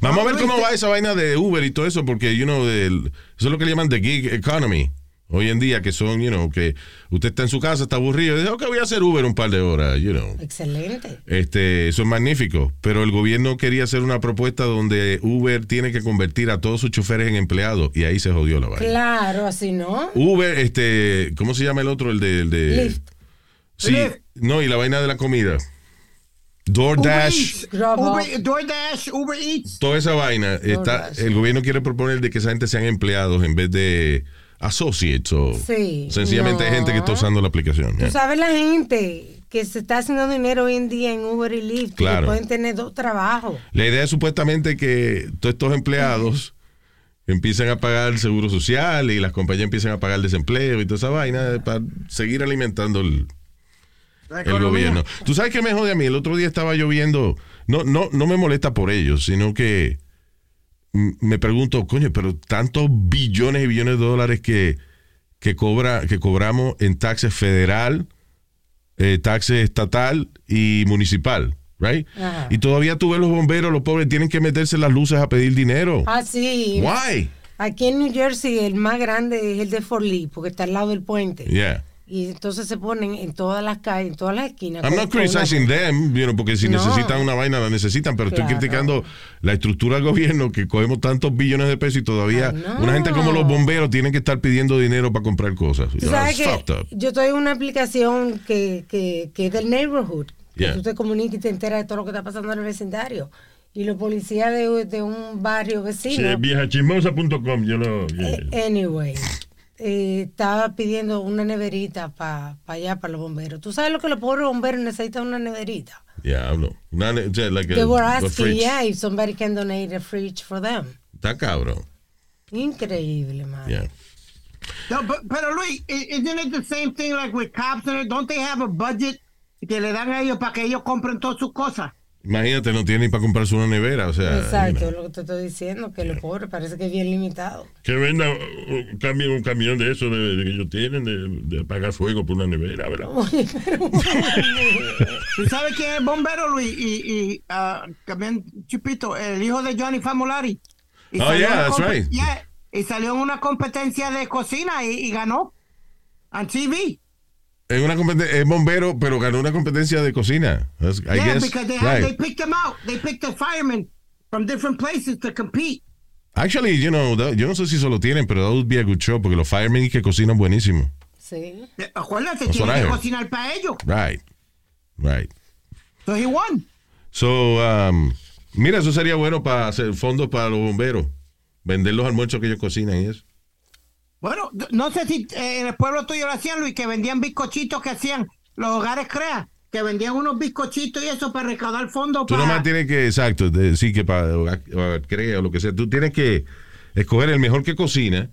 Vamos a ver cómo va esa vaina de Uber y todo eso, porque you know, eso es lo que le llaman the gig economy. Hoy en día que son, you know, que usted está en su casa, está aburrido, y dice, ok, voy a hacer Uber un par de horas, you know. Excelente. Este, eso es magnífico, pero el gobierno quería hacer una propuesta donde Uber tiene que convertir a todos sus choferes en empleados y ahí se jodió la vaina. Claro, así no. Uber, este, ¿cómo se llama el otro? El de, el de Lyft. Sí, Lyft. no, y la vaina de la comida. DoorDash. Uber, DoorDash, Uber Eats. toda esa vaina, está, el gobierno quiere proponer de que esa gente sean empleados en vez de associates o Sí, sencillamente no. gente que está usando la aplicación. Tú Yeah. sabes la gente que se está haciendo dinero hoy en día en Uber y Lyft. Claro. Que pueden tener dos trabajos. La idea es supuestamente que todos estos empleados empiecen a pagar el seguro social y las compañías empiecen a pagar el desempleo y toda esa vaina para seguir alimentando el, el gobierno. Tú sabes que me jode a mí. El otro día estaba lloviendo. No, no, no me molesta por ellos, sino que me pregunto, coño, pero tantos billones y billones de dólares que, que cobra, que cobramos en taxes federal, eh, taxes estatal y municipal, right? Ajá. Y todavía tú ves los bomberos, los pobres tienen que meterse las luces a pedir dinero. Ah, sí. Why? Aquí en New Jersey el más grande es el de Fort Lee, porque está al lado del puente. Yeah. Y entonces se ponen en todas las calles, en todas las esquinas. I'm not una- criticizing them, you know, porque si No. necesitan una vaina la necesitan, pero Claro. estoy criticando la estructura del gobierno que cogemos tantos billones de pesos y todavía Ay, no. una gente como los bomberos tienen que estar pidiendo dinero para comprar cosas. Tú You know, sabes que yo estoy en una aplicación que, que, que es del neighborhood. Que Yeah. tú te comunicas y te enteras de todo lo que está pasando en el vecindario. Y los policías de, de un barrio Sí, vecino. viejachismosa.com, yo lo... Eh, Anyway, eh, estaba pidiendo una neverita para allá, para los bomberos. ¿Tú sabes lo que los pobres bomberos necesitan una neverita? Diablo. Una ne- o sea, like a- They were asking, yeah, if somebody can donate a fridge for them. Está cabrón. Increíble, man. Yeah. No, but, pero Luis, isn't it the same thing like with cops? Don't they have a budget que le dan a ellos para que ellos compren todas sus cosas? Imagínate, no tiene ni para comprarse una nevera, o sea. Exacto, you es lo que te estoy diciendo, que los pobres parece que es bien limitado. Que venda un camión, un camión de eso de, de que ellos tienen, de, de apagar fuego por una nevera, ¿verdad? (laughs) ¿Tú sabes quién es el bombero, Luis? Y, y ah, también Chipito, el hijo de Johnny Famolari. Y Oh, salió yeah, en una that's right. yeah, y salió en una competencia de cocina y, y ganó. On TV. Es una es bombero, pero ganó una competencia de cocina. That's- I yeah, guess. because they, had, Right. they picked them out. They picked the firemen from different places to compete. Actually, you know, that- yo no sé si eso lo tienen, pero that would be a good show, porque los firemen y que cocinan buenísimo. Sí. Acuérdate, That's what tiene I que cocinar para ellos. Right. Right. So he won. So, um, mira, eso sería bueno para hacer fondos para los bomberos. Vender los almuerzos que ellos cocinan y eso. Bueno, no sé si eh, en el pueblo tuyo lo hacían, Luis, que vendían bizcochitos que hacían los hogares CREA, que vendían unos bizcochitos y eso para recaudar fondos Tú para... nomás tienes que, exacto, decir que para crea o lo que sea, tú tienes que escoger el mejor que cocina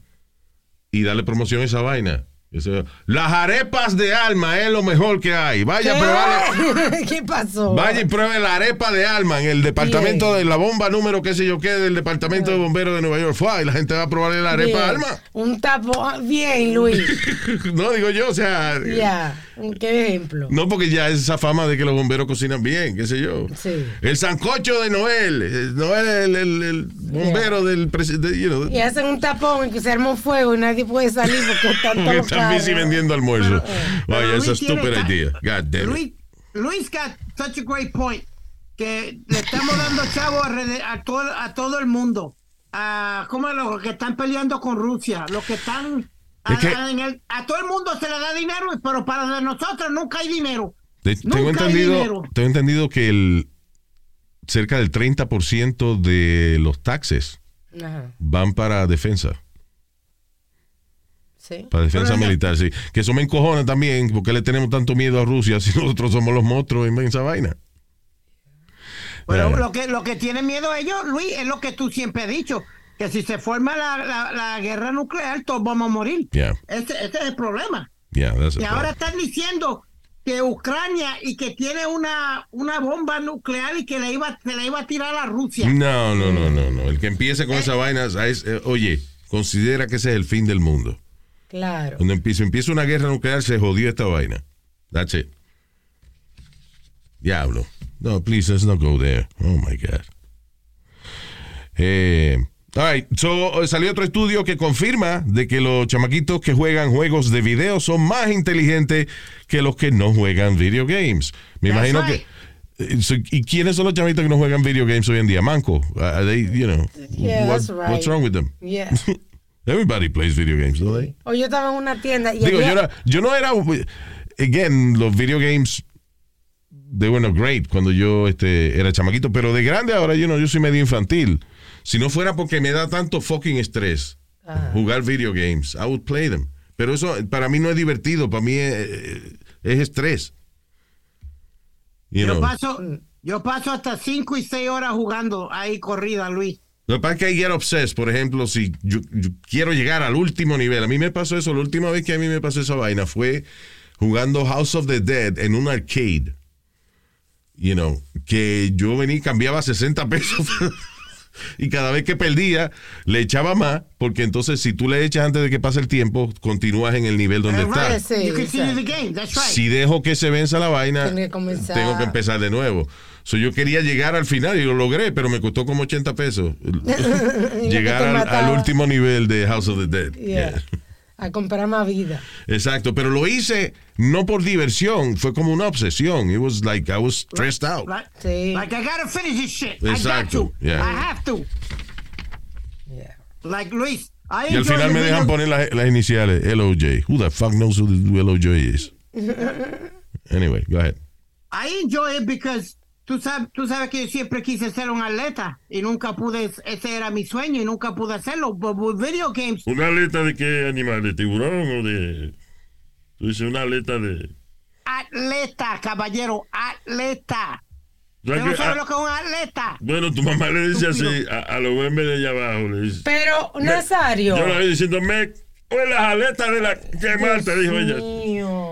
y darle promoción a esa vaina. Eso- las arepas de alma es lo mejor que hay. Vaya, a probarle- (laughs) ¿Qué pasó? Vaya y pruebe la arepa de Alma en el departamento Bien. de la bomba número qué sé yo qué del departamento de bomberos de Nueva York. Fue, y la gente va a probarle la arepa de. Alma. Un tapo. ah, Bien, Luis. (laughs) No, digo yo, o sea. Ya. ¿Qué ejemplo? No, porque ya es esa fama de que los bomberos cocinan bien, qué sé yo. Sí. El sancocho de Noel. eh, Noel es el, el- el bombero del presidente. You know, Y hacen un tapón y que se arma un fuego y nadie puede salir porque están (laughs) todos busy carros. vendiendo almuerzo. Vaya, Pero esa Luis tiene stupid ta- idea. God damn it. Luis, Luis got such a great point que le estamos dando chavo alrede- a todo, a todo el mundo. A, como los que están peleando con Rusia, los que están... A, Es que- a- en el- a todo el mundo se le da dinero, pero para de nosotros nunca hay dinero. De- tengo, Nunca hay entendido, dinero. tengo entendido que el cerca del 30% de los taxes Ajá. van para defensa. Sí. Para defensa militar, sí. Que eso me encojona también, porque le tenemos tanto miedo a Rusia si (laughs) nosotros somos los monstruos en esa vaina. Pero lo que, lo que tienen miedo ellos, Luis, es lo que tú siempre has dicho, que si se forma la, la, la guerra nuclear, todos vamos a morir. Yeah, Ese, ese es el problema. yeah, Y ahora problem. están diciendo que Ucrania y que tiene una, una bomba nuclear y que le iba, se la iba a tirar a Rusia. No, no, no, no, no. El que empiece con esa vaina, es, eh, oye, considera que ese es el fin del mundo. Claro. Cuando empieza, empieza una guerra nuclear, se jodió esta vaina. That's it. Diablo. No, please, let's not go there. Oh my God. Eh, All right, so, eh, salió otro estudio que confirma de que los chamaquitos que juegan juegos de video son más inteligentes que los que no juegan video games. Me That's imagino right. que eh, ¿Y quiénes son los chamaquitos que no juegan video games hoy en día? Manco. Are they, you know, Yeah, what- that's right. what's wrong with them? Yeah. (laughs) Everybody plays video games, don't they? O yo estaba en una tienda y Digo, había- yo, era- yo no era. Again, los video games. They were not great cuando yo este, era chamaquito, pero de grande ahora yo no, yo soy medio infantil. Si no fuera porque me da tanto fucking estrés jugar video games, I would play them. Pero eso para mí no es divertido, para mí es, es estrés. You Yo know. paso, yo paso hasta 5 y 6 horas jugando ahí corrida, Luis. Lo que pasa es que I get obsessed, por ejemplo, si yo, yo quiero llegar al último nivel. A mí me pasó eso, la última vez que a mí me pasó esa vaina fue jugando House of the Dead en un arcade. You know, que yo venía y cambiaba 60 pesos. (laughs) y cada vez que perdía, le echaba más, porque entonces si tú le echas antes de que pase el tiempo, continúas en el nivel donde right. estás. Sí, right. Si dejo que se venza la vaina, tengo que empezar de nuevo. So, yo quería llegar al final y lo logré, pero me costó como 80 pesos. (laughs) (laughs) llegar al, último nivel de House of the Dead. Yeah. Yeah. A comprar más vida. Exacto, pero lo hice no por diversión, fue como una obsesión. It was like I was stressed out. Like, Sí. like I gotta finish this shit. I got Exacto, to. yeah. I have to. Yeah. Like Luis, I Y al final me dejan poner las, las iniciales, LOJ. Who the fuck knows who the LOJ is? (laughs) Anyway, go ahead. I enjoy it because tú sabes, tú sabes que yo siempre quise ser un atleta y nunca pude, ese era mi sueño y nunca pude hacerlo. Video games, ¿Una aleta de qué animal? ¿De tiburón o de.? Tú dices una aleta de. atleta, caballero, atleta. ¿Sabes ¿Usted no qué? sabe Ah, lo que es un atleta? Bueno, tu mamá le dice así a, a los bebés de allá abajo. Le dice, Pero, Me- Nazario. Yo le voy diciendo, me. O las aletas de la. ¿Qué mal te dijo ella? Mío.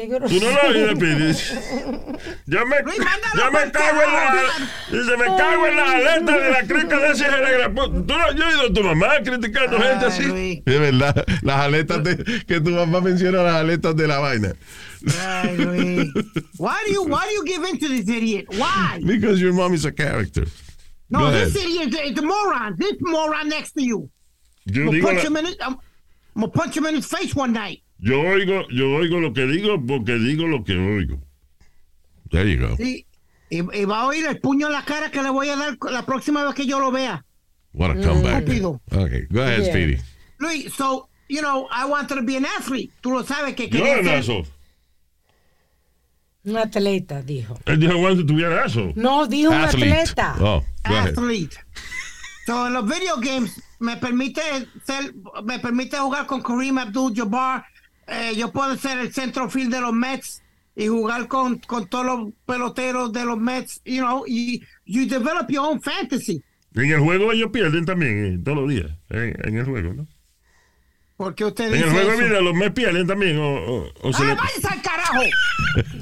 Qué Tú grosero. no lo oyes, Pidi. Yo me, Luis, yo me cago en la. Dice, me cago en las aletas de la crica de ese la pu- Tú no, yo he oído a tu mamá criticando gente Ay, así. Luis. Es verdad, las aletas de, que tu mamá menciona, las aletas de la vaina. Ay, Luis. Why do you why do you give in to this idiot? Why? Because your mom is a character. No, this idiot is a moron. This moron next to you. Yo I'm gonna digo, punch la- him in his, I'm, I'm gonna punch him in his face one night. Yo oigo, yo oigo lo que digo porque digo lo que oigo. There you go. Y, y, y va a oír el puño en la cara que le voy a dar la próxima vez que yo lo vea. What a comeback. Estúpido. Okay, go ahead, Yeah. Speedy. Luis, so, you know, I wanted to be an athlete. Tú lo sabes que quería en ser- eso. Un atleta, dijo. Él dijo, aguante, tuviera eso. No, dijo un Athlete. atleta. Oh, go ahead. athlete. So, en los video games me permite ser, me permite jugar con Kareem Abdul-Jabbar. Eh, yo puedo ser el centrofield de los Mets y jugar con, con todos los peloteros de los Mets. You know, you, you develop your own fantasy. En el juego ellos pierden también, eh, todos los días. En, en el juego, ¿no? Porque usted En el juego, eso. mira, los Mets pierden también. O, o- o se ¡Ah, le- váyase al carajo!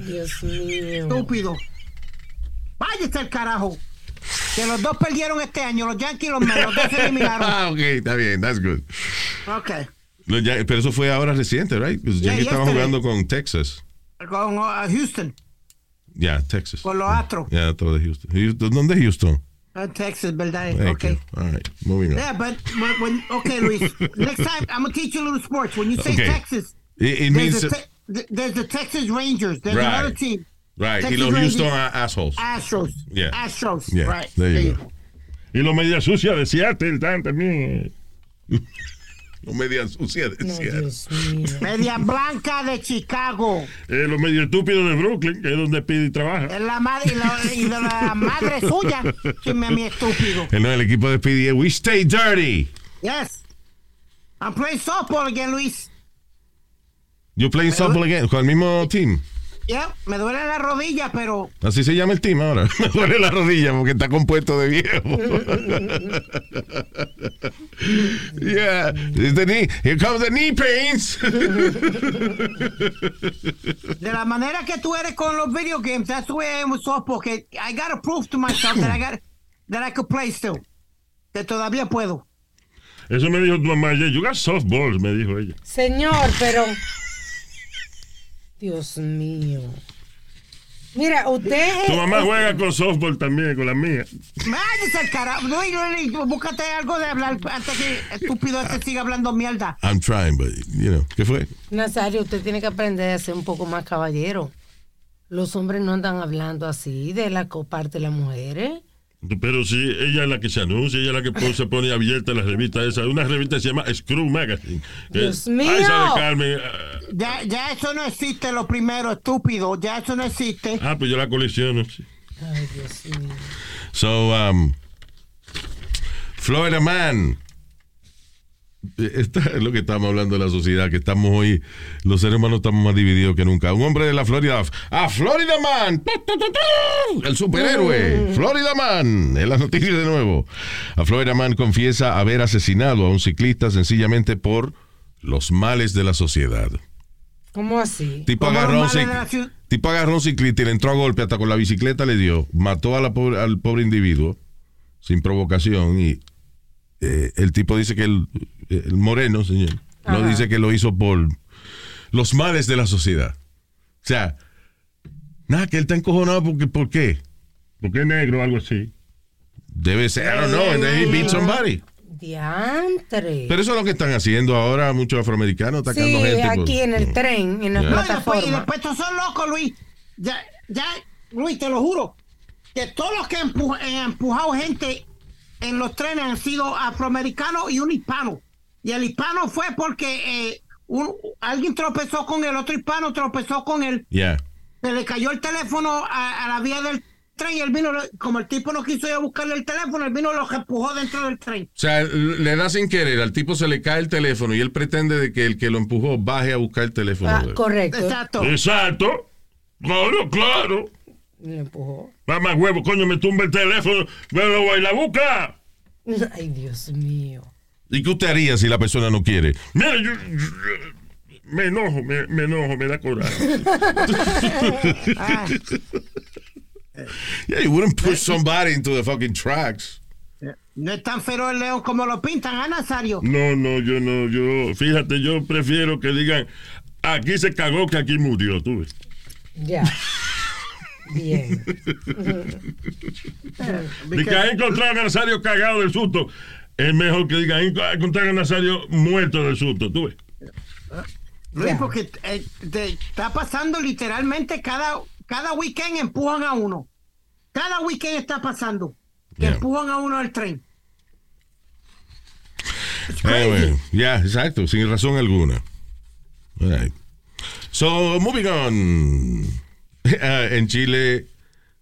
Dios mío. Estúpido. Váyase al carajo. Que los dos perdieron este año, los Yankees y los Mets, los dos se (laughs) eliminaron. Ah, ok, está bien, that's good. Ok. Yan- pero eso fue ahora reciente, right? Los Yeah, yesterday. jugando con Texas. Con uh, Houston, Yeah, Texas. con los Astros. Yeah, todo de Houston. Houston. ¿Dónde es Houston? Uh, Texas, ¿verdad? Thank okay. you. All right, moving on. Yeah, but when, when okay, Luis. next time, I'm gonna teach you a little sports. When you say Okay. Texas, It, it there's, means the te- th- there's the Texas Rangers. There's Right. another team. right. Y Texas los Rangers- Houston are assholes. Astros. Yeah. Astros. Yeah, Right. there you There go. Y los medias sucias de Seattle también. Eh. Los medias sucias de No, Seattle. Dios mío. (laughs) Media Blanca de Chicago. Eh, los medios estúpidos de Brooklyn, que es donde Pidi trabaja. Es la madre y, la- y de la madre (laughs) suya. Chisme a mi estúpido. Eh, no, el equipo de Speedy We Stay Dirty. Yes. I'm playing softball again, Luis. You playing softball again con el mismo team. Yeah, me duele la rodilla, pero Así se llama el team ahora. (laughs) Me duele la rodilla porque está compuesto de viejo. (laughs) yeah. It's the knee. Here comes the knee pains. (laughs) de la manera que tú eres con los video games, that's the way I am with softball. Que I gotta prove to myself that I got that I could play still. Que todavía puedo. Eso me dijo tu mamá ayer. You got softballs, me dijo ella. Señor, pero. Dios mío. Mira, usted. Tu mamá juega con softball también, con la mía. Váyase al carajo. No, no, no, búscate algo de hablar antes que estúpido este siga hablando mierda. I'm trying, but, you know, ¿qué fue? Nazario, usted tiene que aprender a ser un poco más caballero. Los hombres no andan hablando así de la parte de las mujeres. Pero sí, ella es la que se anuncia, ella es la que se pone abierta la revista esa. Una revista que se llama Screw Magazine. Que- Dios mío. Ay, Carmen. ah, Ya, ya eso no existe, lo primero, estúpido. Ya eso no existe. Ah, pues yo la colecciono. sí. Ay, Dios mío. So, um, Florida Man. Esta es lo que estamos hablando de la sociedad, que estamos hoy, los seres humanos estamos más divididos que nunca. Un hombre de la Florida, ¡a Florida Man! El superhéroe, Florida Man, en las noticias de nuevo. A Florida Man confiesa haber asesinado a un ciclista sencillamente por los males de la sociedad. ¿Cómo así? Tipo agarró, un tipo agarró un ciclista y le entró a golpe hasta con la bicicleta le dio, mató a la pobre- al pobre individuo sin provocación y eh, el tipo dice que el, el moreno, señor, no dice que lo hizo por los males de la sociedad. O sea, nada, que él está encojonado porque, ¿por qué? Porque es negro o algo así. Debe ser, I don't know, and then he beat somebody. Diantre. Pero eso es lo que están haciendo ahora muchos afroamericanos atacando sí, gente. por- aquí en el tren, en la Ya. No, y después, estos son locos, Luis. Ya, ya, Luis, te lo juro. Que todos los que han empujado gente en los trenes han sido afroamericanos y un hispano. Y el hispano fue porque eh, un- alguien tropezó con el otro hispano, tropezó con él. Yeah. Se le cayó el teléfono a, a la vía del tren y él vino, como el tipo no quiso ir a buscarle el teléfono, él vino y lo empujó dentro del tren. O sea, le da sin querer, al tipo se le cae el teléfono y él pretende de que el que lo empujó baje a buscar el teléfono. Ah, correcto. Exacto. Exacto. Claro, claro. Le empujó. Mamá huevo, coño, me tumba el teléfono. Me lo voy a la busca. Ay, Dios mío. ¿Y qué usted haría si la persona no quiere? Mira, yo, yo- me enojo, me, me enojo, me da coraje. (laughs) Ah, Yeah, you wouldn't push somebody into the fucking tracks. no es tan feroz el león como lo pintan, ¿ah, Nazario? No, no, yo no, yo, fíjate, yo prefiero que digan, aquí se cagó que aquí murió, tú ves. Ya. Bien. De que ahí encontraron a Nazario cagado del susto. Es mejor que digan, ahí encontraron a Nazario muerto del susto, tú ves. Luis, Ya. porque eh, te- está pasando literalmente cada, cada weekend empujan a uno. Cada weekend está pasando. Que Yeah. empujan a uno al tren. Anyway, yeah, exacto, sin razón alguna. All right. So, moving on. (laughs) Ah, en Chile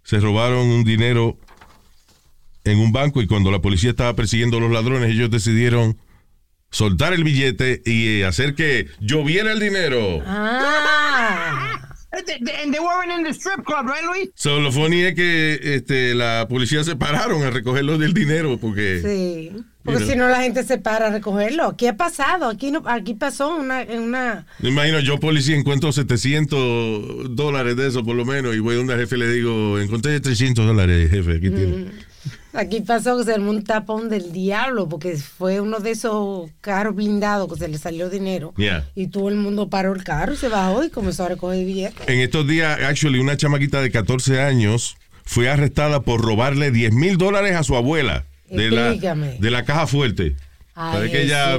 se robaron un dinero en un banco y cuando la policía estaba persiguiendo a los ladrones, ellos decidieron soltar el billete y eh, hacer que lloviera el dinero. Ah. (laughs) And they weren't in the strip club, right, Luis? So, lo funny es que este, la policía se pararon a recogerlo del dinero porque... Sí. Porque si no la gente se para a recogerlo. ¿Qué ha pasado? Aquí no, aquí pasó una, en una Me imagino, yo policía encuentro 700 dólares de eso por lo menos y voy donde al jefe y le digo, encontré 300 dólares, jefe, aquí tiene. Aquí pasó que se armó un tapón del diablo porque fue uno de esos carros blindados que se le salió dinero. Yeah. Y todo el mundo paró el carro y se bajó y comenzó a recoger billetes. En estos días, actually, una chamaquita de 14 años fue arrestada por robarle 10 mil dólares a su abuela de la, de la caja fuerte. Ay, Parece que ella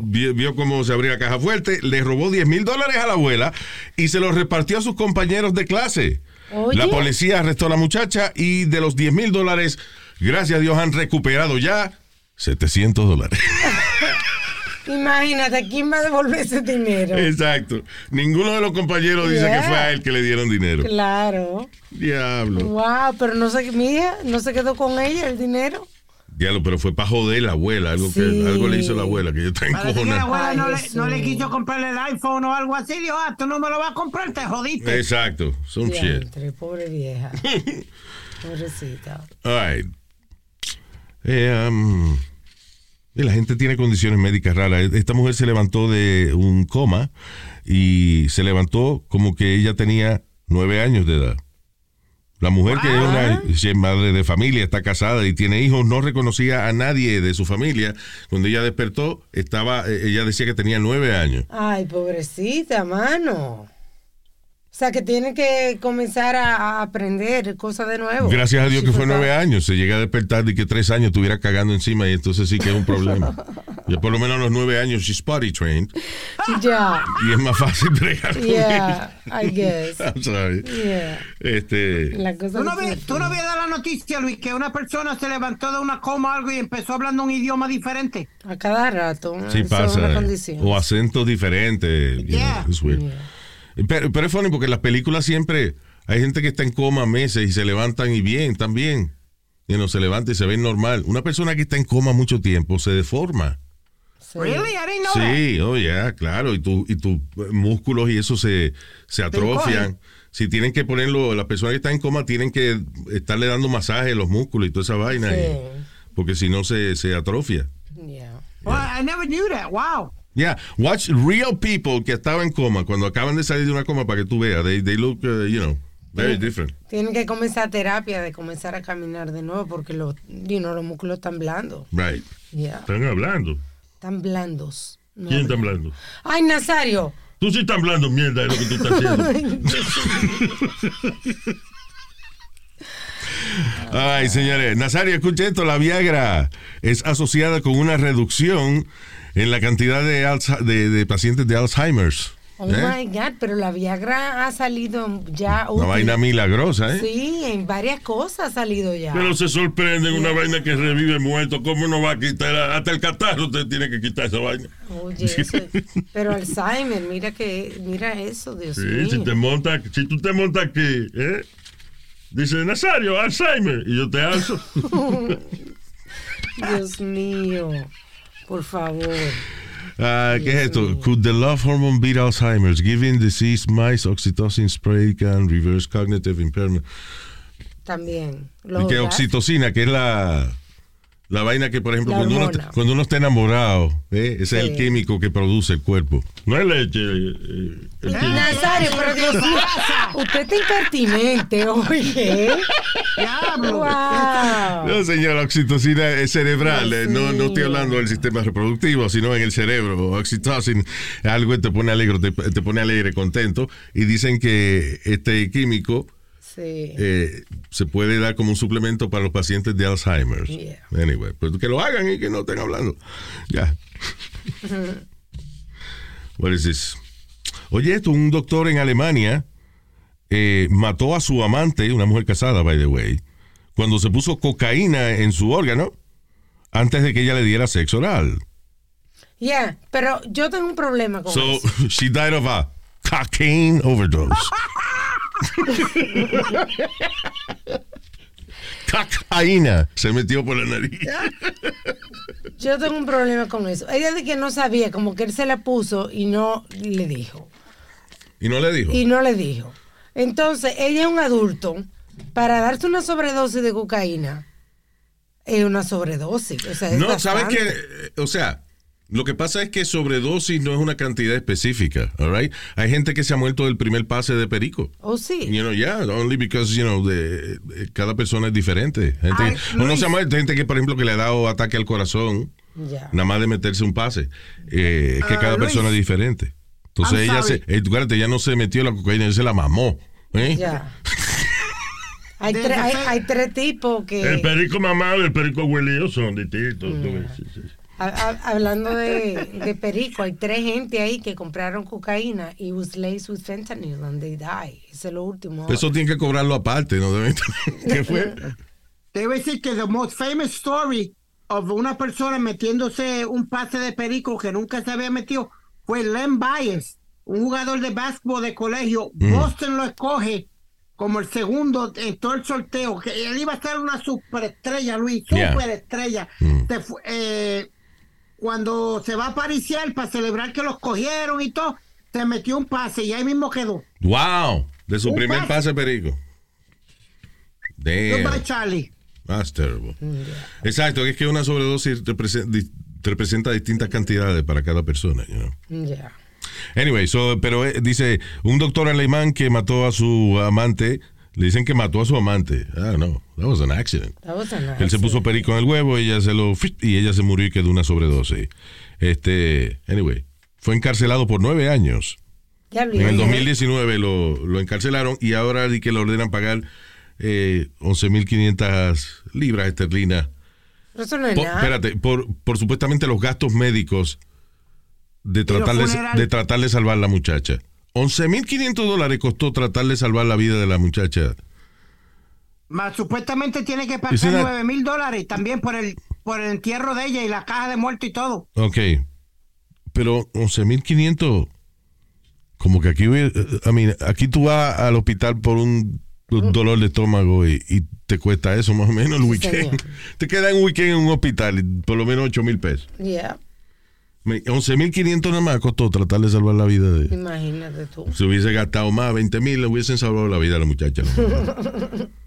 vio, vio cómo se abría la caja fuerte, le robó 10 mil dólares a la abuela y se los repartió a sus compañeros de clase. Oye. La policía arrestó a la muchacha y de los 10 mil dólares, gracias a Dios, han recuperado ya 700 dólares. (laughs) Imagínate, ¿quién va a devolver ese dinero? Exacto. Ninguno de los compañeros dice que fue a él que le dieron dinero. Claro. Diablo. Wow, pero no se, mira, no se quedó con ella el dinero. Diablo, pero fue para joder la abuela. Algo, Sí. que, algo le hizo la abuela, que yo está Parece que la encojonada. abuela Ay, no le, Jesús. no le quiso comprarle el iPhone o algo así. Dijo, ah, tú no me lo vas a comprar, te jodiste. Exacto. Some shit. Pobre vieja. (laughs) Pobrecita. All right. Eh, um, la gente tiene condiciones médicas raras. Esta mujer se levantó de un coma y se levantó como que ella tenía nueve años de edad. La mujer que es una si es madre de familia, está casada y tiene hijos, no reconocía a nadie de su familia. Cuando ella despertó, estaba, eh, ella decía que tenía nueve años. Ay, pobrecita, mano. Sea, que tiene que comenzar a, aprender cosas de nuevo. Gracias a Dios que fue nueve años. Se llega a despertar y que tres años estuviera cagando encima y entonces sí que es un problema. (laughs) Yo por lo menos a los nueve años she's potty trained Ya. y es más fácil bregar con Yeah. I guess. (laughs) I'm sorry. Yeah. Este, La cosa ¿Tú no, vi- tú no habías dado la noticia, Luis, que una persona se levantó de una coma o algo y empezó hablando un idioma diferente? A cada rato. sí eso pasa. Es una eh. O acentos diferentes. you know, Yeah. it's weird. Pero, pero es funny porque en las películas siempre hay gente que está en coma meses y se levantan y bien, también. Y no se levanta y se ven normal. Una persona que está en coma mucho tiempo se deforma. Really? I didn't know that. Sí, oh yeah, claro, y tus y tus músculos y eso se, se atrofian. Si tienen que ponerlo, las personas que están en coma tienen que estarle dando masaje a los músculos y toda esa vaina, Sí. y- porque si no se, se atrofia. Yeah. Well, I never knew that. Wow. Yeah, watch real people que estaban en coma, cuando acaban de salir de una coma para que tú veas, they, they look, uh, you know, very different. Tienen que comenzar terapia de comenzar a caminar de nuevo porque los, you know, los músculos están blandos. Right. Yeah. Están hablando. Están blandos. No, ¿Quién está hablando? Ay, Nazario. Tú sí estás hablando mierda de lo que tú estás haciendo. (laughs) Ay, señores. Nazario, escuche esto. La Viagra es asociada con una reducción en la cantidad de, Alza- de, de pacientes de Alzheimer's. Oh ¿Eh? my God, pero la Viagra ha salido ya. Una útil. vaina milagrosa, ¿eh? Sí, en varias cosas ha salido ya. Pero se sorprende en una vaina que revive muerto. ¿Cómo no va a quitar? Hasta el catarro usted tiene que quitar esa vaina. Oye, eso- pero Alzheimer, mira que, mira eso, Dios Sí, mío. si te monta, si tú te montas aquí, ¿eh? Dice Nazario, Alzheimer, y yo te alzo. (laughs) Dios mío, por favor. Ah, ¿Qué es esto? Could the love hormone beat Alzheimer's? Giving disease mice oxytocin spray can reverse cognitive impairment. También. Y gas- oxitocina, que es la, la vaina que, por ejemplo, cuando uno, cuando uno está enamorado, ¿eh? ese es el químico que produce el cuerpo. No es leche. eh, el químico. Nazario, pero Dios usted está impertinente, oye. Wow. No, señor, la oxitocina es cerebral. Eh, No, no estoy hablando del sistema reproductivo, sino en el cerebro. Oxitocin es algo que te pone alegre, te, te pone alegre, contento. Y dicen que este químico Sí. eh, se puede dar como un suplemento para los pacientes de Alzheimer. Yeah. Anyway, pues que lo hagan y que no estén hablando. Ya. (laughs) What is this? Oye, esto, un doctor en Alemania eh, mató a su amante, una mujer casada, by the way, cuando se puso cocaína en su órgano antes de que ella le diera sexo oral. Yeah, pero yo tengo un problema con So, eso. (laughs) she died of a cocaine overdose. (laughs) Cocaína se metió por la nariz. Yo tengo un problema con eso. Ella de que no sabía, como que él se la puso y no le dijo. Y no le dijo. Y no le dijo. Entonces, ella es un adulto. Para darse una sobredosis de cocaína, es una sobredosis. O sea, es No, ¿sabes qué? O sea, lo que pasa es que sobredosis no es una cantidad específica, all right? Hay gente que se ha muerto del primer pase de perico. Oh, sí. You know, yeah, only because, you know, de, de- cada persona es diferente. Gente, Ay, uno se ha muerto, gente que, por ejemplo, que le ha dado ataque al corazón, Ya. nada más de meterse un pase. Eh, es que Ah, cada Luis. persona es diferente. Entonces I'm ella sorry. se, eh, ella no se metió la cocaína, ella se la mamó. ¿eh? Ya. (laughs) Hay, de hay, hay tres tipos que. El perico mamado y el perico huelío son distintos. tú ves, sí, sí. Ha- ha- hablando de, de perico, hay tres gente ahí que compraron cocaína y was laced with fentanyl and they die. Ese es lo último. Eso tiene que cobrarlo aparte, ¿no? ¿Qué fue? A decir que the most famous story of una persona metiéndose un pase de perico que nunca se había metido fue Len Bias, un jugador de básquetbol de colegio. Boston lo escoge como el segundo en todo el sorteo, que él iba a ser una superestrella, Luis, Yeah. superestrella. Se fu- eh, cuando se va a pariciar para celebrar que los cogieron y todo, se metió un pase y ahí mismo quedó. Wow, de su Un primer pase. pase perico. Damn, Charlie. that's terrible. Exacto, es que una sobredosis represen- di- representa distintas cantidades para cada persona, you know. Ya. Anyway, so, pero eh, dice, un doctor alemán que mató a su amante, le dicen que mató a su amante. Ah, no, that was an accident. That was Él se puso perico en el huevo, ella se lo y ella se murió y quedó una sobredosis. Este, anyway, fue encarcelado por nueve años Diablo, En el ¿y? 2019 lo, lo encarcelaron y ahora di que le ordenan pagar eh, 11.500 libras esterlinas. Pero eso no es Por, nada. espérate, por, por supuestamente los gastos médicos de tratar, de, de tratar de salvar a la muchacha. 11.500 dólares costó tratar de salvar la vida de la muchacha. Más supuestamente tiene que pagar 9 mil dólares también por el, por el entierro de ella y la caja de muerto y todo. Ok. Pero 11.500, como que aquí, hubiera- I mean, aquí tú vas al hospital por un, un dolor de estómago y, y te cuesta eso más o menos el weekend. señor. (laughs) te queda un weekend en un hospital, por lo menos 8.000 pesos. Yeah, 11.500 nada más costó tratar de salvar la vida de... imagínate tú. Si hubiese gastado más, 20.000, le hubiesen salvado la vida a la muchacha. ¿no? (laughs)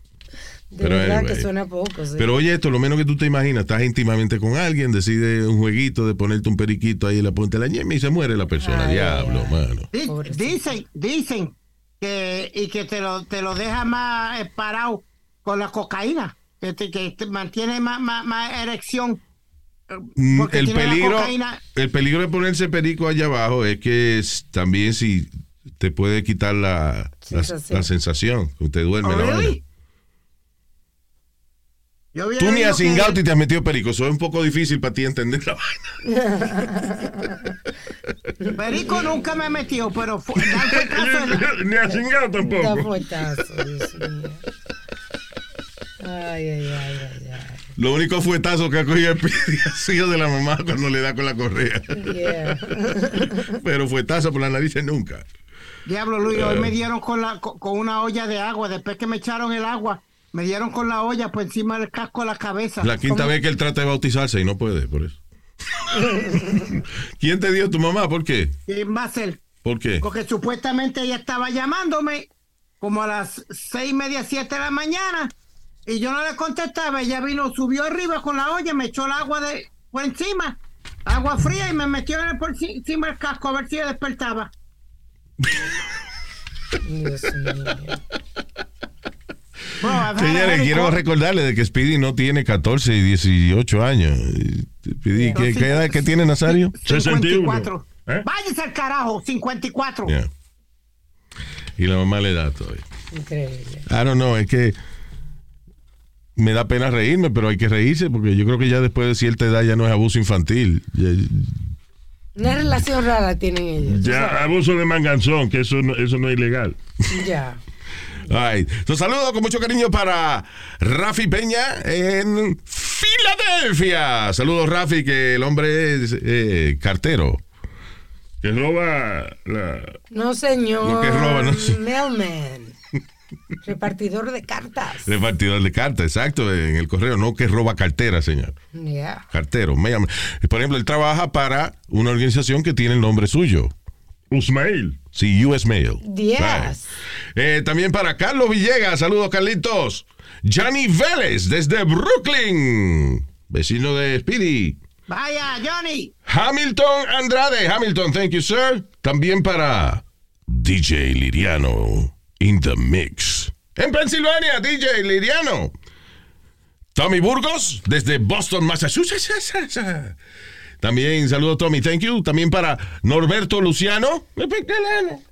De Pero verdad anyway. que suena poco, sí. Pero oye, esto, lo menos que tú te imaginas, estás íntimamente con alguien, decide un jueguito de ponerte un periquito ahí en la punta de la ñema y se muere la persona. Ay, Diablo, ay. mano. Di-. Dicen, dicen que y que te lo, te lo deja más eh, parado con la cocaína, que te, que te mantiene más, más, más erección. Mm, porque El la peligro, el peligro de ponerse perico allá abajo es que es- también si te puede quitar la, la, Sensación. la sensación, que usted duerme Oh, la really? Tú ni has que- cingado y te has metido perico, eso es un poco difícil para ti entender la vaina. (laughs) Perico nunca me metió, pero (laughs) es- Ni a cingado tampoco. fuetazo, Dios mío. Ay, ay, ay, ay, ay. Lo único fuetazo que ha cogido el Speedy (laughs) ha sido de la mamá cuando le da con la correa. Yeah. (laughs) Pero fuetazo por la nariz nunca. Diablo Luis, hoy me dieron con, la, con, una olla de agua. Después que me echaron el agua, me dieron con la olla por encima del casco de la cabeza. La quinta vez que él trata de bautizarse y no puede, por eso. (laughs) ¿Quién te dio tu mamá? ¿Por qué? ¿Quién va a ser? ¿Por qué? Porque supuestamente ella estaba llamándome como a las seis y media, siete de la mañana. Y yo no le contestaba. Ella vino, subió arriba con la olla, me echó el agua de por encima, agua fría y me metió en el por ci- encima del casco a ver si ella despertaba. Dios a Señores, quiero recordarle de que Speedy no tiene 14 y 18 años. Speedy, ¿qué, qué edad que tiene Nazario? 54. ¿Eh? Váyase al carajo, 54. Yeah. Y la mamá le da todavía. Increíble. I don't know, es que me da pena reírme, pero hay que reírse porque yo creo que ya después de cierta edad ya no es abuso infantil. Ya- Una relación rara tienen ellos. Ya, sabes. abuso de manganzón, que eso no, eso no es ilegal. Ya. (laughs) Ay, un saludo con mucho cariño para Rafi Peña en Filadelfia. Saludos, Rafi, que el hombre es eh, cartero. Que roba la... No, señor. Lo que roba, no sé. Mailman. Repartidor de cartas. Repartidor de cartas, exacto, en el correo, no que roba cartera, señor. Yeah. Cartero. me llama- Por ejemplo, él trabaja para una organización que tiene el nombre suyo. Usmail. Sí, US Mail. Yes. Right. Eh, también para Carlos Villegas, saludos Carlitos. Johnny Vélez desde Brooklyn, vecino de Speedy. Vaya, Johnny. Hamilton Andrade, Hamilton, thank you, sir. También para DJ Liriano in the mix. En Pensilvania, DJ Liriano. Tommy Burgos, desde Boston, Massachusetts. (laughs) También saludo Tommy, thank you. También para Norberto Luciano.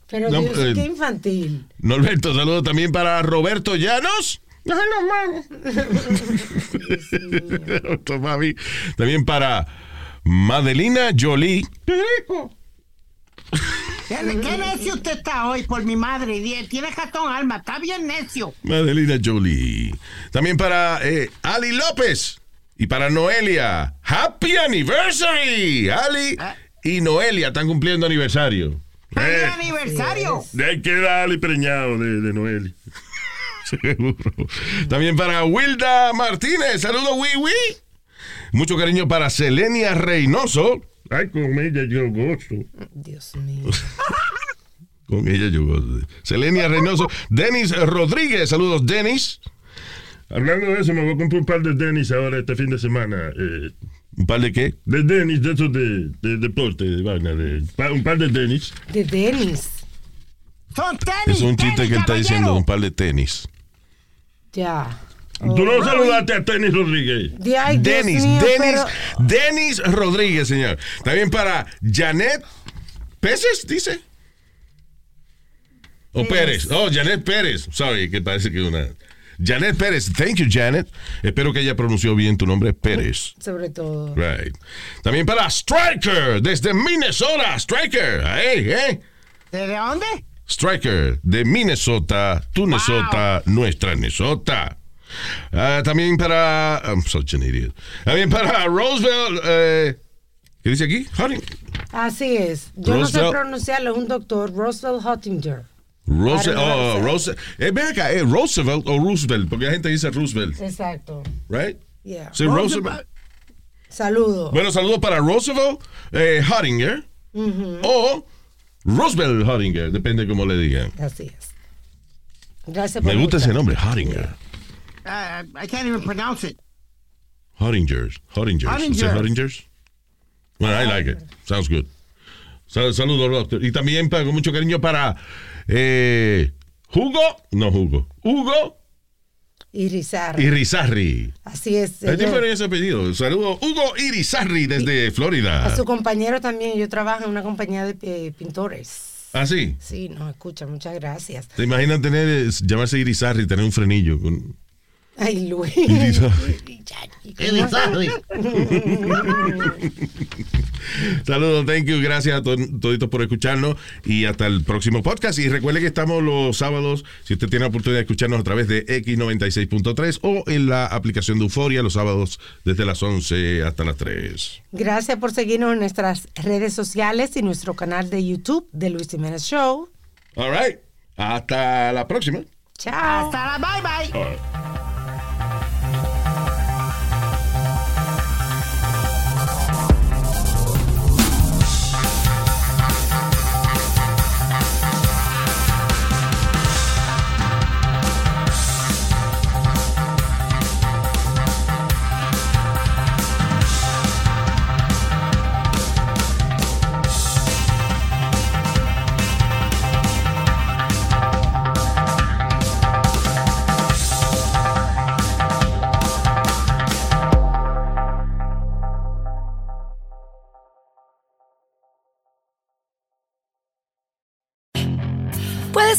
Pero No, Dios, eh, qué infantil. Norberto, saludo también para Roberto Llanos. (laughs) Otro mami. También para Madelina Jolie. ¿Qué, (laughs) qué necio usted está hoy por mi madre? Tiene cartón alma, está bien necio. Madelina Jolie. También para eh, Ali López. Y para Noelia. Happy Anniversary. Ali y Noelia están cumpliendo aniversario. ¡Feliz Eh. aniversario! De ahí queda Ali preñado de, de Noel. (laughs) Seguro. También para Wilda Martínez. Saludos, Wiwi. Mucho cariño para Selenia Reynoso. Ay, con ella yo gozo. Dios mío. (laughs) Con ella yo gozo. Selenia Reynoso. Denis Rodríguez. Saludos, Denis. Hablando de eso, me voy a comprar un par de tenis ahora este fin de semana. eh, ¿Un par de qué? de tenis, de esos de, de deporte, de vaina. De, un par de tenis. De Denis. Son tenis. Es un chiste tenis, que él está diciendo un par de tenis. Ya. Tú no saludaste a Tenis Rodríguez. Denis, Denis, Denis Rodríguez, señor. También para Janet Peces, dice. O Pérez. Oh, Janet Pérez. Sorry, que parece que una. Janet Pérez. Thank you, Janet. Espero que ella pronunció bien tu nombre, Pérez. Sobre todo. Right. También para Striker, desde Minnesota. Striker. Hey, hey. ¿De dónde? Striker, de Minnesota, tu Minnesota, nuestra Minnesota. Ah, también para. I'm such an idiot. También para Roosevelt. Eh, ¿Qué dice aquí? Honey. Así es. Yo no sé Roosevelt. pronunciarlo, es un doctor, Roosevelt Hottinger. Roosevelt. Para Oh, Roosevelt. Roosevelt. Eh, ven acá, eh, Roosevelt o Roosevelt, porque la gente dice Roosevelt, Exacto. right? Yeah. Sí, Roosevelt. Saludos. Bueno, saludos para Roosevelt eh, Hottinger Ujú. o Roosevelt Hottinger, depende cómo le digan. Así es. Gracias por Me gusta ese nombre, Hottinger. Uh, I can't even pronounce it. Hottingers. Hottingers. Hottingers. Is it Hottingers? Well, I like it. Sounds good. Sal- Saludos, doctor. Y también para, con mucho cariño para eh, Hugo. No, Hugo. Hugo Irizarry. Irizarry. Así es. Es diferente ese apellido. Saludos, Hugo Irizarry desde A Florida. su compañero también. Yo trabajo en una compañía de eh, pintores. ¿Ah, sí? Sí, nos escucha. Muchas gracias. ¿Te imaginas tener, llamarse Irizarry y tener un frenillo? Con... Ay, Luis. Saludos, thank you, gracias a to- toditos por escucharnos y hasta el próximo podcast. Y recuerde que estamos los sábados, si usted tiene la oportunidad de escucharnos a través de X96.3 o en la aplicación de Euforia los sábados desde las 11 hasta las 3. Gracias por seguirnos en nuestras redes sociales y nuestro canal de YouTube de Luis Jiménez Show. All right, hasta la próxima. Chao. Hasta la bye bye.